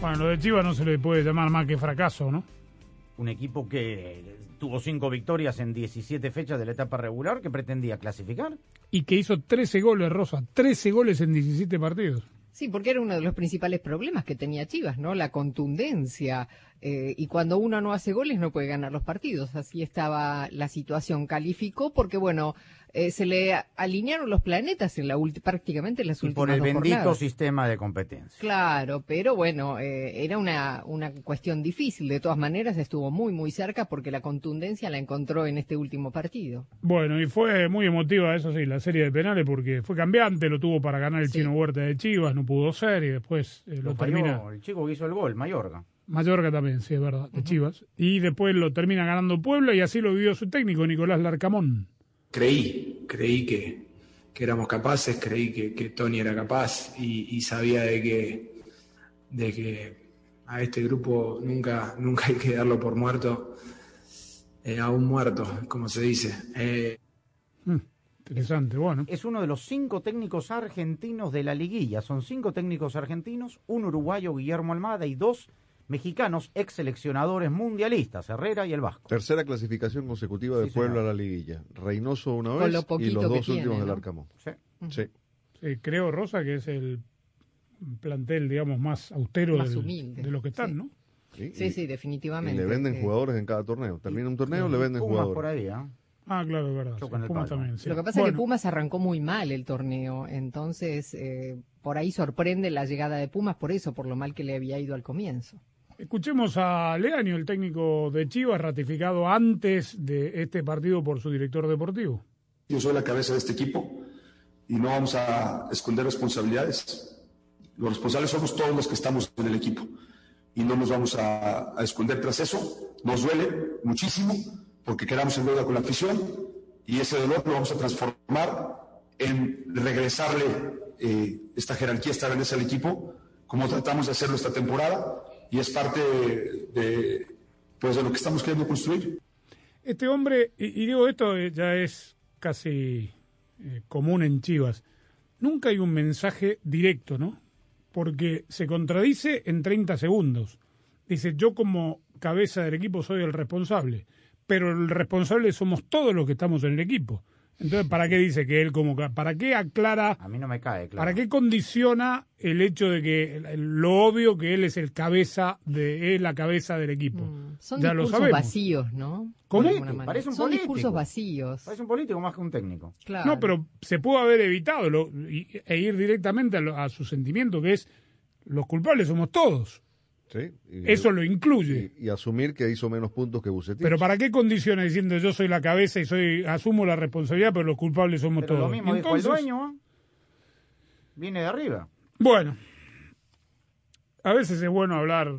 Bueno, lo de Chivas no se le puede llamar más que fracaso, ¿no? Un equipo que tuvo cinco victorias en 17 fechas de la etapa regular que pretendía clasificar. Y que hizo 13 goles, Rosa. 13 goles en 17 partidos. Sí, porque era uno de los principales problemas que tenía Chivas, ¿no? La contundencia. Eh, y cuando uno no hace goles no puede ganar los partidos. Así estaba la situación. Calificó porque, bueno, eh, se le alinearon los planetas en la ulti- prácticamente en las Y últimas por el dos bendito jornadas. sistema de competencia. Claro, pero bueno, eh, era una, una cuestión difícil. De todas maneras, estuvo muy, muy cerca porque la contundencia la encontró en este último partido. Bueno, y fue muy emotiva, eso sí, la serie de penales, porque fue cambiante, lo tuvo para ganar el Chino Huerta de Chivas, no pudo ser, y después eh, lo, Lo falló termina. el chico que hizo el gol, Mayorga. Mallorca también, sí, es verdad, de Chivas. Y después lo termina ganando Puebla, y así lo vivió su técnico, Nicolás Larcamón. Creí, creí que, que éramos capaces, creí que, que Tony era capaz y, y sabía de que, de que a este grupo nunca, nunca hay que darlo por muerto, eh, a un muerto, como se dice. Eh, Interesante, bueno. Es uno de los cinco técnicos argentinos de la liguilla. Son cinco técnicos argentinos, un uruguayo, Guillermo Almada, y dos mexicanos, ex seleccionadores mundialistas, Herrera y el Vasco. Tercera clasificación consecutiva de Sí, Puebla señor. a la liguilla. Reynoso una vez lo y los dos tiene, últimos del ¿no? Arcamón. Sí. Sí. Sí, creo, Rosa, que es el plantel, digamos, más austero Más del- humilde, de los que están, sí. ¿no? Sí, Sí, y- sí, Y definitivamente. le venden Eh, jugadores en cada torneo. Termina un torneo, le venden Pumas jugadores. por ahí, ¿ah? Ah, claro, es verdad. sí, Chocan el Pumas palo. también, sí. Lo que pasa es que Pumas arrancó muy mal el torneo, entonces eh, por ahí sorprende la llegada de Pumas por eso, por lo mal que le había ido al comienzo. Escuchemos a Leaño, el técnico de Chivas, ratificado antes de este partido por su director deportivo. Yo soy la cabeza de este equipo y no vamos a esconder responsabilidades. Los responsables somos todos los que estamos en el equipo y no nos vamos a, a esconder tras eso. Nos duele muchísimo porque quedamos en deuda con la afición y ese dolor lo vamos a transformar en regresarle eh, esta jerarquía, esta grandeza al equipo, como tratamos de hacerlo esta temporada y es parte de, pues, de lo que estamos queriendo construir. Este hombre, y, digo esto ya es casi eh, común en Chivas, nunca hay un mensaje directo, ¿no? Porque se contradice en 30 segundos. Dice, yo como cabeza del equipo soy el responsable, pero el responsable somos todos los que estamos en el equipo. Entonces, ¿para qué dice que él como... ¿Para qué aclara... A mí no me cae, claro. ¿Para qué condiciona el hecho de que lo obvio que él es el cabeza de es la cabeza del equipo? Son ya lo discursos vacíos, ¿no? ¿Cómo? Parece un Son político. discursos vacíos. Parece un político más que un técnico. Claro. No, pero se pudo haber evitado lo- y- e ir directamente a, lo- a su sentimiento, que es los culpables somos todos. Sí, y- Eso lo incluye. Y, y asumir que hizo menos puntos que Bucetich. Pero ¿para qué condiciona diciendo yo soy la cabeza y soy asumo la responsabilidad, pero los culpables somos Pero todos? lo mismo dijo el entonces- dueño, ¿ah? Viene de arriba. Bueno, a veces es bueno hablar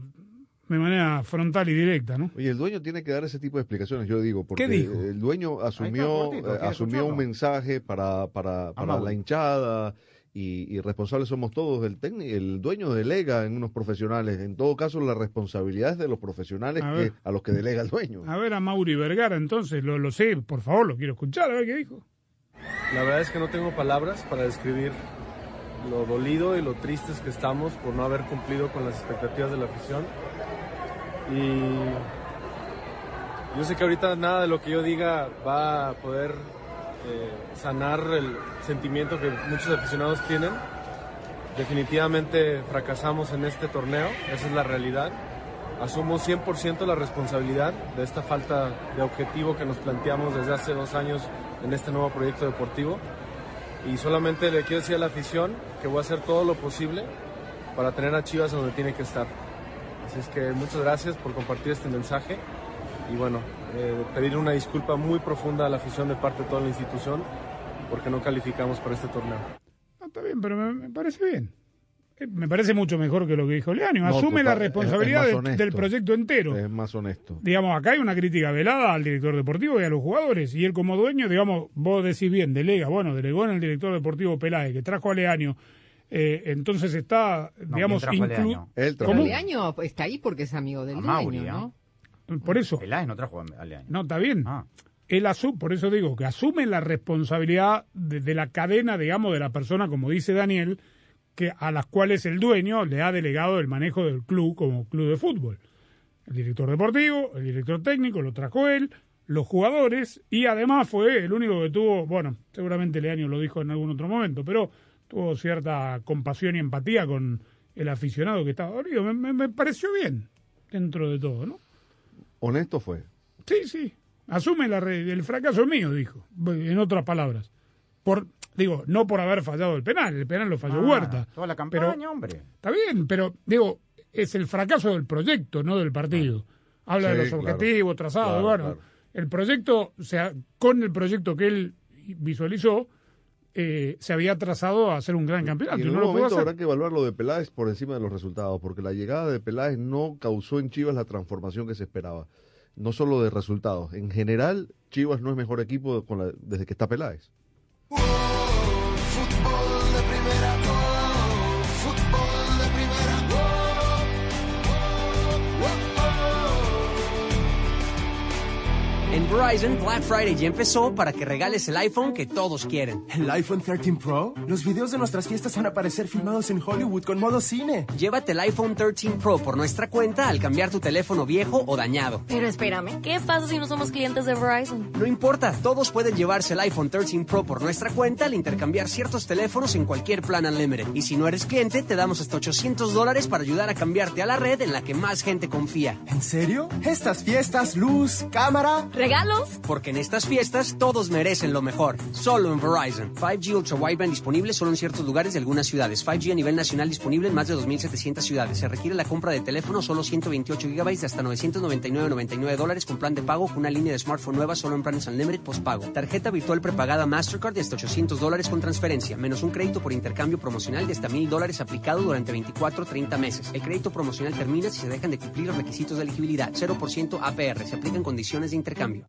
de manera frontal y directa, ¿no? Oye, el dueño tiene que dar ese tipo de explicaciones, yo digo, porque dijo? el dueño asumió, cortito, eh, ¿quiere asumió escucharlo? un mensaje para, para, para la hinchada y, y responsables somos todos. El, técnico, el dueño delega en unos profesionales. En todo caso, la responsabilidad es de los profesionales A que, ver. a los que delega el dueño. A ver a Mauri Vergara, entonces, lo, lo sé, por favor, lo quiero escuchar, a ver qué dijo. La verdad es que no tengo palabras para describir lo dolido y lo tristes que estamos por no haber cumplido con las expectativas de la afición. Y yo sé que ahorita nada de lo que yo diga va a poder eh, sanar el sentimiento que muchos aficionados tienen. Definitivamente fracasamos en este torneo, esa es la realidad. Asumo 100% la responsabilidad de esta falta de objetivo que nos planteamos desde hace dos años en este nuevo proyecto deportivo. Y solamente le quiero decir a la afición que voy a hacer todo lo posible para tener a Chivas donde tiene que estar. Así es que muchas gracias por compartir este mensaje y bueno, eh, pedir una disculpa muy profunda a la afición de parte de toda la institución porque no calificamos para este torneo. No, está bien, pero me, me parece bien. Eh, Me parece mucho mejor que lo que dijo Leaño. No, Asume la es- responsabilidad es honesto. del proyecto entero. Es más honesto. Digamos, acá hay una crítica velada al director deportivo y a los jugadores. Y él como dueño, digamos, vos decís bien, delega. Bueno, delegó en el director deportivo Peláez, que trajo a Leaño. Eh, entonces está, digamos, ¿quién trajo a inclu- Leaño? Leaño está ahí porque es amigo del dueño, ¿no? Por eso. Peláez no trajo a Leaño. No, está bien. Ah. Él asume, por eso digo, que asume la responsabilidad de, de la cadena, digamos, de la persona, como dice Daniel, que a las cuales el dueño le ha delegado el manejo del club como club de fútbol. El director deportivo, el director técnico, lo trajo él, los jugadores, y además fue el único que tuvo, bueno, seguramente Leaño lo dijo en algún otro momento, pero tuvo cierta compasión y empatía con el aficionado que estaba dolido. Me, me- me pareció bien, dentro de todo, ¿no? Honesto fue. Sí, sí. asume la re- el fracaso mío, dijo, en otras palabras. Por, digo, no por haber fallado el penal, el penal lo falló Ah, Huerta. Toda la campaña, Pero- hombre. Está bien, pero digo, es el fracaso del proyecto, no del partido. Habla de los claro. objetivos trazados, Claro, bueno, claro. el proyecto, o sea, con el proyecto que él visualizó, eh, se había trazado a hacer un gran campeonato. Y en no algún lo pudo momento hacer. habrá que evaluar lo de Peláez por encima de los resultados, porque la llegada de Peláez no causó en Chivas la transformación que se esperaba. No solo de resultados. En general, Chivas no es mejor equipo con la- desde que está Peláez. Verizon, Black Friday ya empezó para que regales el iPhone que todos quieren. ¿El iPhone 13 Pro? Los videos de nuestras fiestas van a aparecer filmados en Hollywood con modo cine. Llévate el iPhone 13 Pro por nuestra cuenta al cambiar tu teléfono viejo o dañado. Pero espérame, ¿qué pasa si no somos clientes de Verizon? No importa, todos pueden llevarse el iPhone 13 Pro por nuestra cuenta al intercambiar ciertos teléfonos en cualquier plan Unlimited. Y si no eres cliente, te damos hasta 800 dólares para ayudar a cambiarte a la red en la que más gente confía. ¿En serio? Estas fiestas, luz, cámara. Porque en estas fiestas todos merecen lo mejor. Solo en Verizon. 5G Ultra Wideband disponible solo en ciertos lugares de algunas ciudades. 5G a nivel nacional disponible en más de 2.700 ciudades. Se requiere la compra de teléfono solo 128 GB de hasta 999.99 dólares con plan de pago una línea de smartphone nueva solo en planes Unlimited postpago. Tarjeta virtual prepagada Mastercard de hasta 800 dólares con transferencia, menos un crédito por intercambio promocional de hasta 1.000 dólares aplicado durante 24 30 meses. El crédito promocional termina si se dejan de cumplir los requisitos de elegibilidad. 0% APR. Se aplican condiciones de intercambio.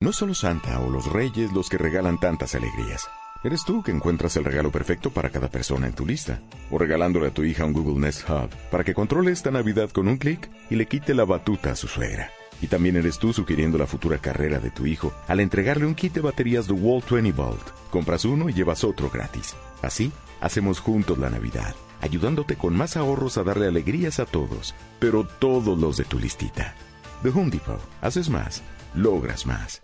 No solo Santa o los Reyes los que regalan tantas alegrías. Eres tú que encuentras el regalo perfecto para cada persona en tu lista. O regalándole a tu hija un Google Nest Hub para que controle esta Navidad con un clic y le quite la batuta a su suegra. Y también eres tú sugiriendo la futura carrera de tu hijo al entregarle un kit de baterías de Wall 20 Volt. Compras uno y llevas otro gratis. Así, hacemos juntos la Navidad, ayudándote con más ahorros a darle alegrías a todos, pero todos los de tu listita. The Home Depot. Haces más, logras más.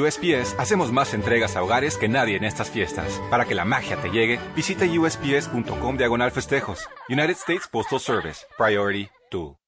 USPS hacemos más entregas a hogares que nadie en estas fiestas. Para que la magia te llegue, visita usps.com diagonal festejos. United States Postal Service. Priority 2.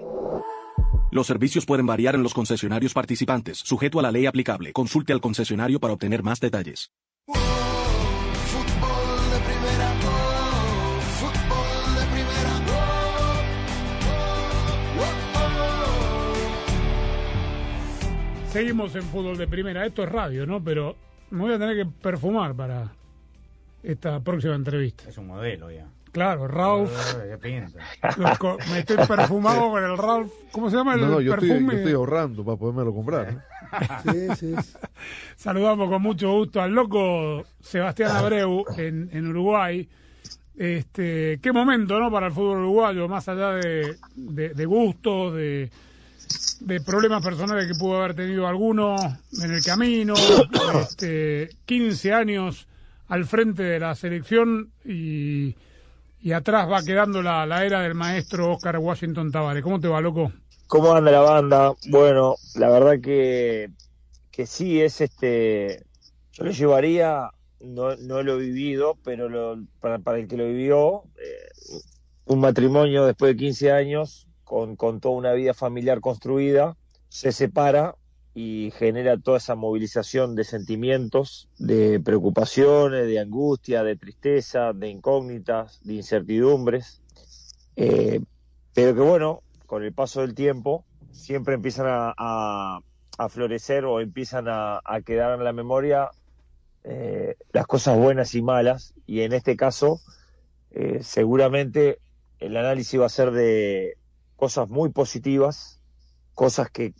Los servicios pueden variar en los concesionarios participantes, sujeto a la ley aplicable. Consulte al concesionario para obtener más detalles. Fútbol de primera, fútbol de primera. Seguimos en fútbol de primera. Esto es radio, ¿no? Pero me voy a tener que perfumar para esta próxima entrevista. Es un modelo ya. Claro, Ralph. Me estoy perfumado con el Ralph. ¿Cómo se llama el No, no, yo estoy, perfume? yo estoy ahorrando para podérmelo comprar. ¿no? Sí, sí, sí. Saludamos con mucho gusto al loco Sebastián Abreu en, en Uruguay. Este, qué momento, ¿no? Para el fútbol uruguayo, más allá de, de, de gustos, de, de problemas personales que pudo haber tenido alguno en el camino. Este, 15 años al frente de la selección y, y atrás va quedando la, la era del maestro Oscar Washington Tavares. ¿Cómo te va, loco? ¿Cómo anda la banda? Bueno, la verdad que, que sí es este. Yo lo llevaría, no, no lo he vivido, pero lo- para, para el que lo vivió, eh, un matrimonio después de 15 años, con, con toda una vida familiar construida, se separa y genera toda esa movilización de sentimientos, de preocupaciones, de angustia, de tristeza, de incógnitas, de incertidumbres. Eh, pero que bueno, con el paso del tiempo, siempre empiezan a, florecer o empiezan a, quedar en la memoria eh, las cosas buenas y malas. Y en este caso, eh, seguramente el análisis va a ser de cosas muy positivas, cosas que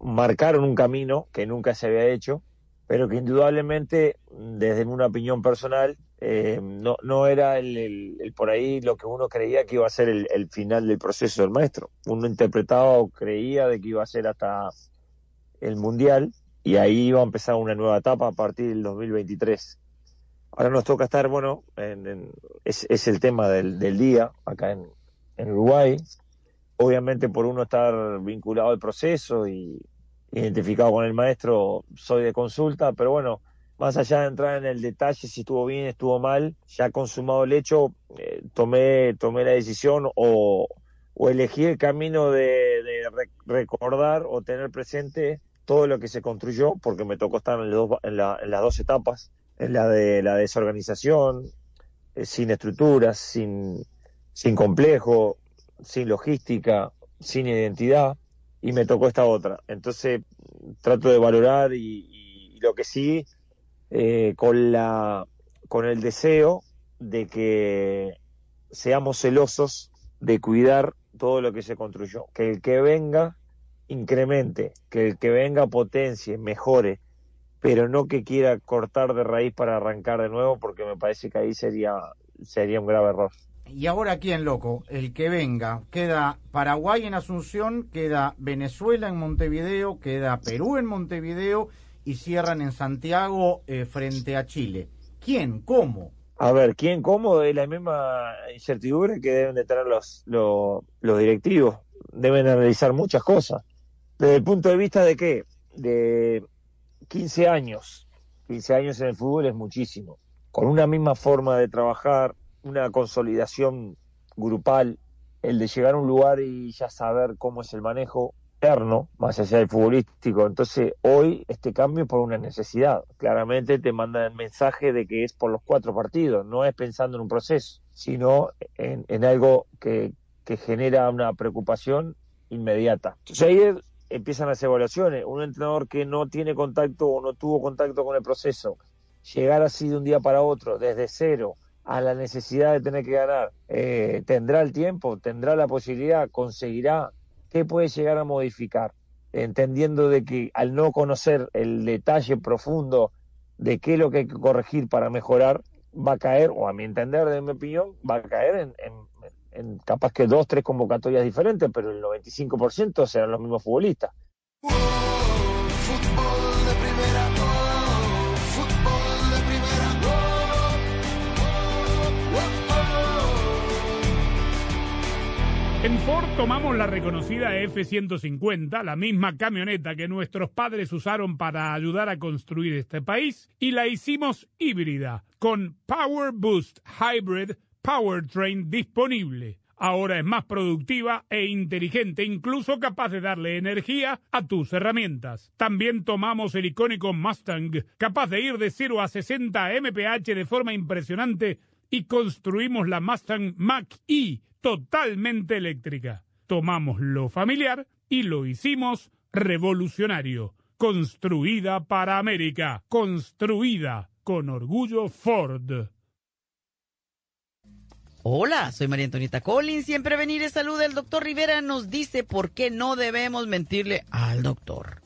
marcaron un camino que nunca se había hecho, pero que indudablemente, desde una opinión personal, eh, no, no era el, por ahí lo que uno creía que iba a ser el, final del proceso del maestro. Uno interpretaba o creía de que iba a ser hasta el Mundial y ahí iba a empezar una nueva etapa a partir del 2023. Ahora nos toca estar, bueno, en- es el tema del, del día acá en, en Uruguay. Obviamente por uno estar vinculado al proceso y identificado con el maestro, soy de consulta, pero bueno, más allá de entrar en el detalle si estuvo bien, estuvo mal, ya consumado el hecho, eh, tomé, tomé la decisión o, o elegí el camino de, de re- recordar o tener presente todo lo que se construyó, porque me tocó estar en, la- las dos etapas, en la de la desorganización, eh, sin estructuras, sin, sin complejo, sin logística, sin identidad, y me tocó esta otra. Entonces trato de valorar y, lo que sí, eh, con, la, con el deseo de que seamos celosos de cuidar todo lo que se construyó. Que el que venga incremente, que el que venga potencie, mejore, pero no que quiera cortar de raíz para arrancar de nuevo, porque me parece que ahí sería, sería un grave error. Y ahora, ¿quién, loco? El que venga. Queda Paraguay en Asunción, queda Venezuela en Montevideo, queda Perú en Montevideo y cierran en Santiago eh, frente a Chile. ¿Quién? ¿Cómo? A ver, ¿quién cómo? Es la misma incertidumbre que deben de tener los, los, los directivos. Deben analizar muchas cosas. Desde el punto de vista de qué? De 15 años. 15 años en el fútbol es muchísimo. Con una misma forma de trabajar, una consolidación grupal, el de llegar a un lugar y ya saber cómo es el manejo interno, más allá del futbolístico. Entonces, hoy este cambio es por una necesidad. Claramente te mandan el mensaje de que es por los cuatro partidos, no es pensando en un proceso, sino en, en algo que, que genera una preocupación inmediata. Entonces ahí empiezan las evaluaciones. Un entrenador que no tiene contacto o no tuvo contacto con el proceso, llegar así de un día para otro, desde cero, a la necesidad de tener que ganar, eh, tendrá el tiempo, tendrá la posibilidad, conseguirá, ¿qué puede llegar a modificar? Entendiendo de que al no conocer el detalle profundo de qué es lo que hay que corregir para mejorar, va a caer, o a mi entender, de mi opinión, va a caer en, en- capaz que dos, tres convocatorias diferentes, pero el 95% serán los mismos futbolistas. En Ford tomamos la reconocida F-150, la misma camioneta que nuestros padres usaron para ayudar a construir este país, y la hicimos híbrida, con Power Boost Hybrid Powertrain disponible. Ahora es más productiva e inteligente, incluso capaz de darle energía a tus herramientas. También tomamos el icónico Mustang, capaz de ir de 0 a 60 mph de forma impresionante, y construimos la Mustang Mach-E, totalmente eléctrica. Tomamos lo familiar y lo hicimos revolucionario. construida para América, construida con orgullo Ford. Hola, soy María Antonieta Collins. Siempre venir de salud. El doctor Rivera nos dice por qué no debemos mentirle al doctor.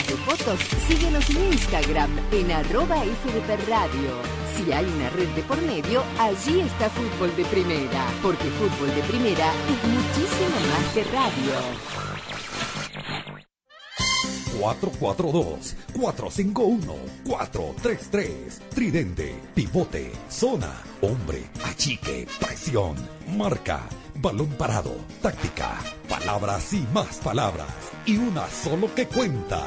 de fotos, síguenos en Instagram en arroba FDP. Si hay una red de por medio, allí está Fútbol de Primera, porque Fútbol de Primera es muchísimo más que radio. 442-451-433. Tridente, pivote, zona, hombre, achique, presión, marca, balón parado, táctica, palabras y más palabras. Y una solo que cuenta.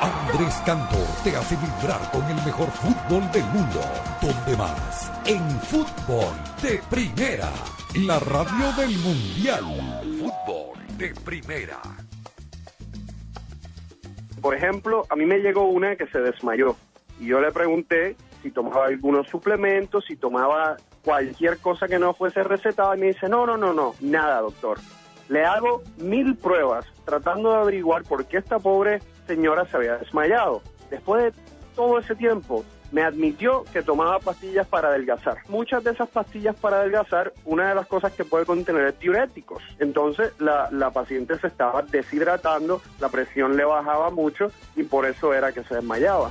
Andrés Cantor te hace vibrar con el mejor fútbol del mundo. ¿Dónde más? En fútbol de primera. La radio del mundial. Fútbol de primera. Por ejemplo, a mí me llegó una que se desmayó y yo le pregunté si tomaba algunos suplementos, si tomaba cualquier cosa que no fuese recetada y me dice, no, no, no, no, nada, doctor. Le hago mil pruebas tratando de averiguar por qué esta pobre señora se había desmayado. Después de todo ese tiempo, me admitió que tomaba pastillas para adelgazar. Muchas de esas pastillas para adelgazar, una de las cosas que puede contener es diuréticos. Entonces la, la paciente se estaba deshidratando, la presión le bajaba mucho y por eso era que se desmayaba.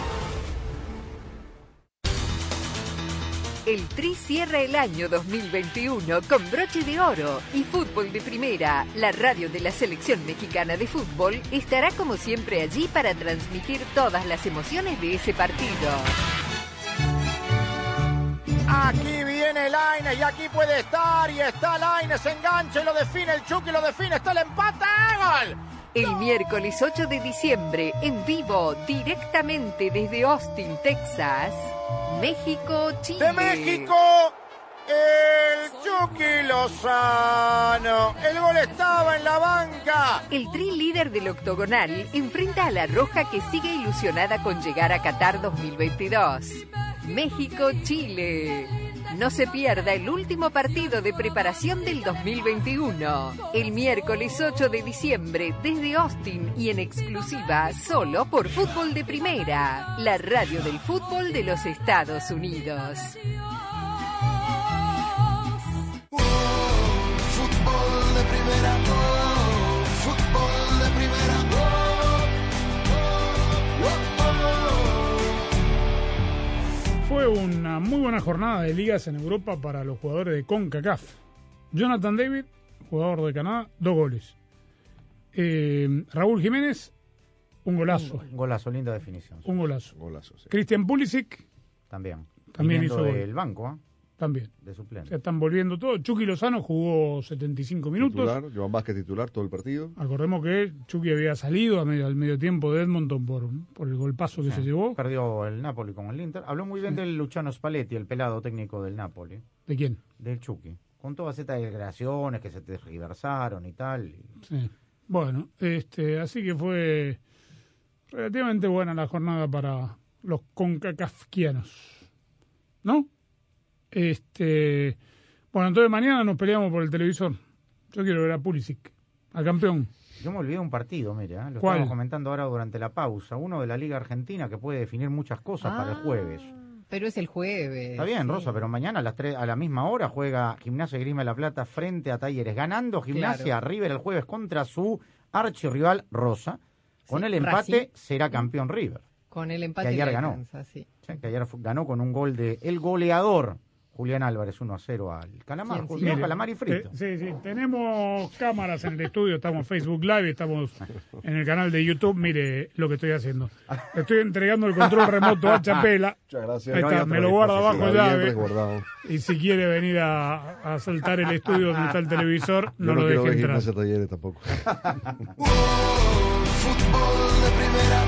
El Tri cierra el año 2021 con broche de oro y fútbol de primera. La radio de la selección mexicana de fútbol estará como siempre allí para transmitir todas las emociones de ese partido. Aquí viene Laines y aquí puede estar y está Laines, engancha y lo define el Chucky, lo define, está el empate, gol. El miércoles 8 de diciembre, en vivo, directamente desde Austin, Texas, México, Chile. De México, el Chucky Lozano. El gol estaba en la banca. El tri líder del octogonal enfrenta a la Roja que sigue ilusionada con llegar a Qatar 2022. México-Chile. No se pierda el último partido de preparación del 2021. El miércoles 8 de diciembre desde Austin y en exclusiva solo por Fútbol de Primera, la radio del fútbol de los Estados Unidos. Fútbol de primera, Fue una muy buena jornada de ligas en Europa para los jugadores de CONCACAF. Jonathan David, jugador de Canadá, dos goles. Eh, Raúl Jiménez, un golazo. Un golazo, linda definición. Un golazo. Golazo, sí. Cristian Pulisic También. También Viniendo hizo gol. del banco, ¿ah? También. De suplente. Se están volviendo todos. Chucky Lozano jugó 75 minutos. Titular, Joan Vázquez titular todo el partido. Acordemos que Chucky había salido a medio- al medio tiempo de Edmonton por, por el golpazo que se llevó. Perdió el Napoli con el Inter. Habló muy bien Sí. del Luciano Spalletti, el pelado técnico del Napoli. ¿De quién? Del Chucky. con todas estas declaraciones que se tergiversaron y tal. y- Sí. Bueno, este, así que fue relativamente buena la jornada para los concacafquianos. ¿No? Este, bueno, entonces mañana nos peleamos por el televisor. Yo quiero ver a Pulisic, al campeón. Yo me olvidé un partido, mira, lo ¿Cuál? estamos comentando ahora durante la pausa. Uno de la Liga Argentina que puede definir muchas cosas para el jueves. Pero es el jueves. Está bien, sí. Rosa, pero mañana a las tres, a la misma hora juega Gimnasia y Grima de la Plata frente a Talleres, ganando Gimnasia Claro. River el jueves contra su archirrival Rosa. Con Sí, el empate Racing. será campeón River. Con el empate Que ayer ganó. alcanza, sí. Sí, que ayer ganó con un gol de el goleador Julián Álvarez 1 a 0 al Calamar. ¿Quién Julián Mire, Calamar y frito. eh, sí, sí, tenemos cámaras en el estudio, estamos en Facebook Live, estamos en el canal de YouTube. Mire lo que estoy haciendo. Estoy entregando el control remoto a Chapela. Muchas gracias. Ahí No está, me lo guarda disposición. bajo Está bien llave. resguardado. Y si quiere venir a, a saltar el estudio donde está el televisor, Yo no no lo quiero deje entrar. gimnasia talleres tampoco. Fútbol de primera,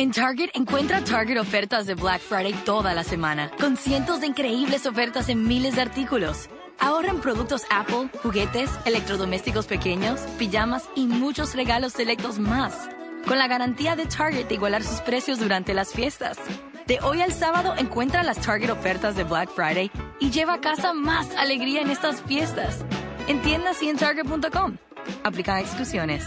En Target encuentra Target ofertas de Black Friday toda la semana, con cientos de increíbles ofertas en miles de artículos. Ahorra en productos Apple, juguetes, electrodomésticos pequeños, pijamas y muchos regalos selectos más. Con la garantía de Target de igualar sus precios durante las fiestas. De hoy al sábado encuentra las Target ofertas de Black Friday y lleva a casa más alegría en estas fiestas. En tiendas y en Target.com. Aplican exclusiones.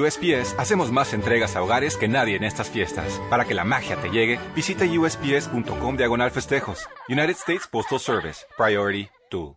USPS hacemos más entregas a hogares que nadie en estas fiestas. Para que la magia te llegue, visita usps.com diagonal festejos. United States Postal Service. Priority 2.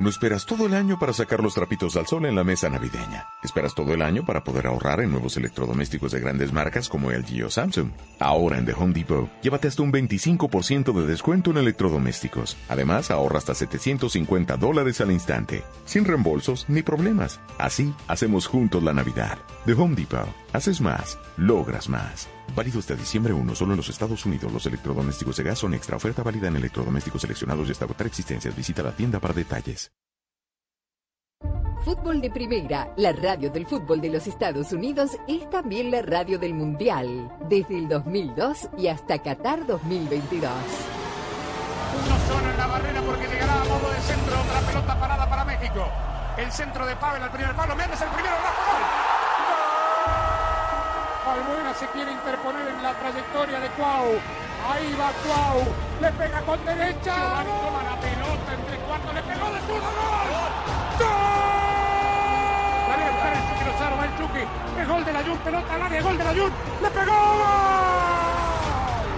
No esperas todo el año para sacar los trapitos al sol en la mesa navideña. Esperas todo el año para poder ahorrar en nuevos electrodomésticos de grandes marcas como LG o Samsung. Ahora en The Home Depot, llévate hasta un 25% de descuento en electrodomésticos. Además, ahorra hasta 750 dólares al instante, sin reembolsos ni problemas. Así, hacemos juntos la Navidad. The Home Depot. Haces más, logras más. Válido hasta diciembre 1 solo en los Estados Unidos. Los electrodomésticos de gas son extra oferta válida en electrodomésticos seleccionados y hasta agotar existencias. Visita la tienda para detalles. Fútbol de Primera, la radio del fútbol de los Estados Unidos, es también la radio del Mundial, desde el 2002 y hasta Qatar 2022. Uno solo en la barrera porque llegará a modo de centro. Otra pelota parada para México. El centro de Pavel al primer palo. Méndez el primero. Rafa gol. Albuena se quiere interponer en la trayectoria de Cuau. Ahí va Cuau. Le pega con derecha. Giovanni toma la pelota entre cuartos. Le pegó de zurda. ¡Gol! ¡Gol! Daniel Pérez Chucky Lozano. Va el Chucky. Es gol de la Jun. Pelota al área. Gol de la Jun. ¡Le pegó!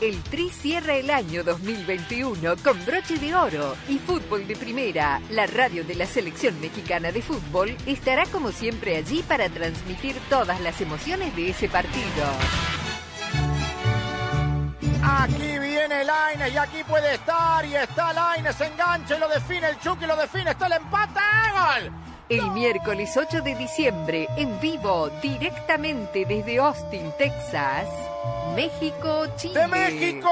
El Tri cierra el año 2021 con broche de oro y Fútbol de Primera, la radio de la selección mexicana de fútbol, estará como siempre allí para transmitir todas las emociones de ese partido. Aquí viene Laines y aquí puede estar y está Laines, enganche, lo define el Chucky, lo define, está el empate, gol. El miércoles 8 de diciembre, en vivo, directamente desde Austin, Texas, México, Chile. De México,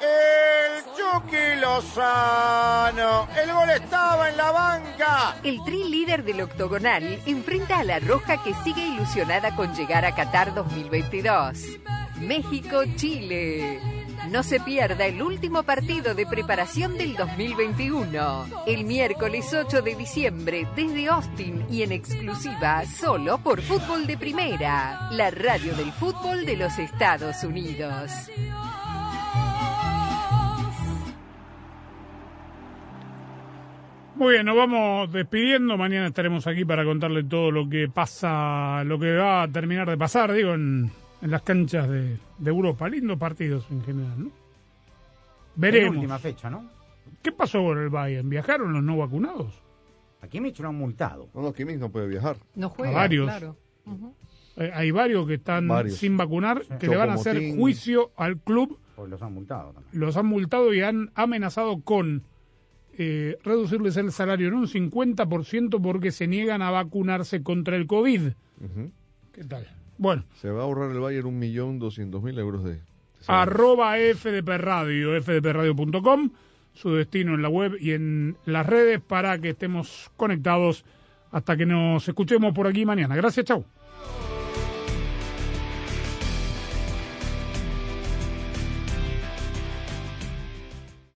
El Chucky Lozano. El gol estaba en la banca. El tri líder del octogonal enfrenta a la Roja que sigue ilusionada con llegar a Qatar 2022. México-Chile. No se pierda el último partido de preparación del 2021. El miércoles 8 de diciembre desde Austin y en exclusiva solo por Fútbol de Primera, la radio del fútbol de los Estados Unidos. Nos vamos despidiendo. Mañana estaremos aquí para contarle todo lo que pasa, lo que va a terminar de pasar, digo, en, en las canchas de, de Europa. Lindos partidos en general, ¿no? Veremos. última fecha, ¿no? ¿Qué pasó con el Bayern? ¿Viajaron los no vacunados? A Kimmich lo han multado. No, no, Kimmich no puede viajar. No A juega, varios. claro. Ujú. Eh, hay varios que están Varios. sin vacunar, que le van a hacer juicio al club. Pues los han multado también. Los han multado y han amenazado con eh, reducirles el salario en un 50% porque se niegan a vacunarse contra el COVID. ¿Qué tal? Bueno, Se va a ahorrar el Bayern un millón doscientos mil euros de... arroba FDP Radio, fdpradio.com, su destino en la web y en las redes para que estemos conectados hasta que nos escuchemos por aquí mañana. Gracias, chau.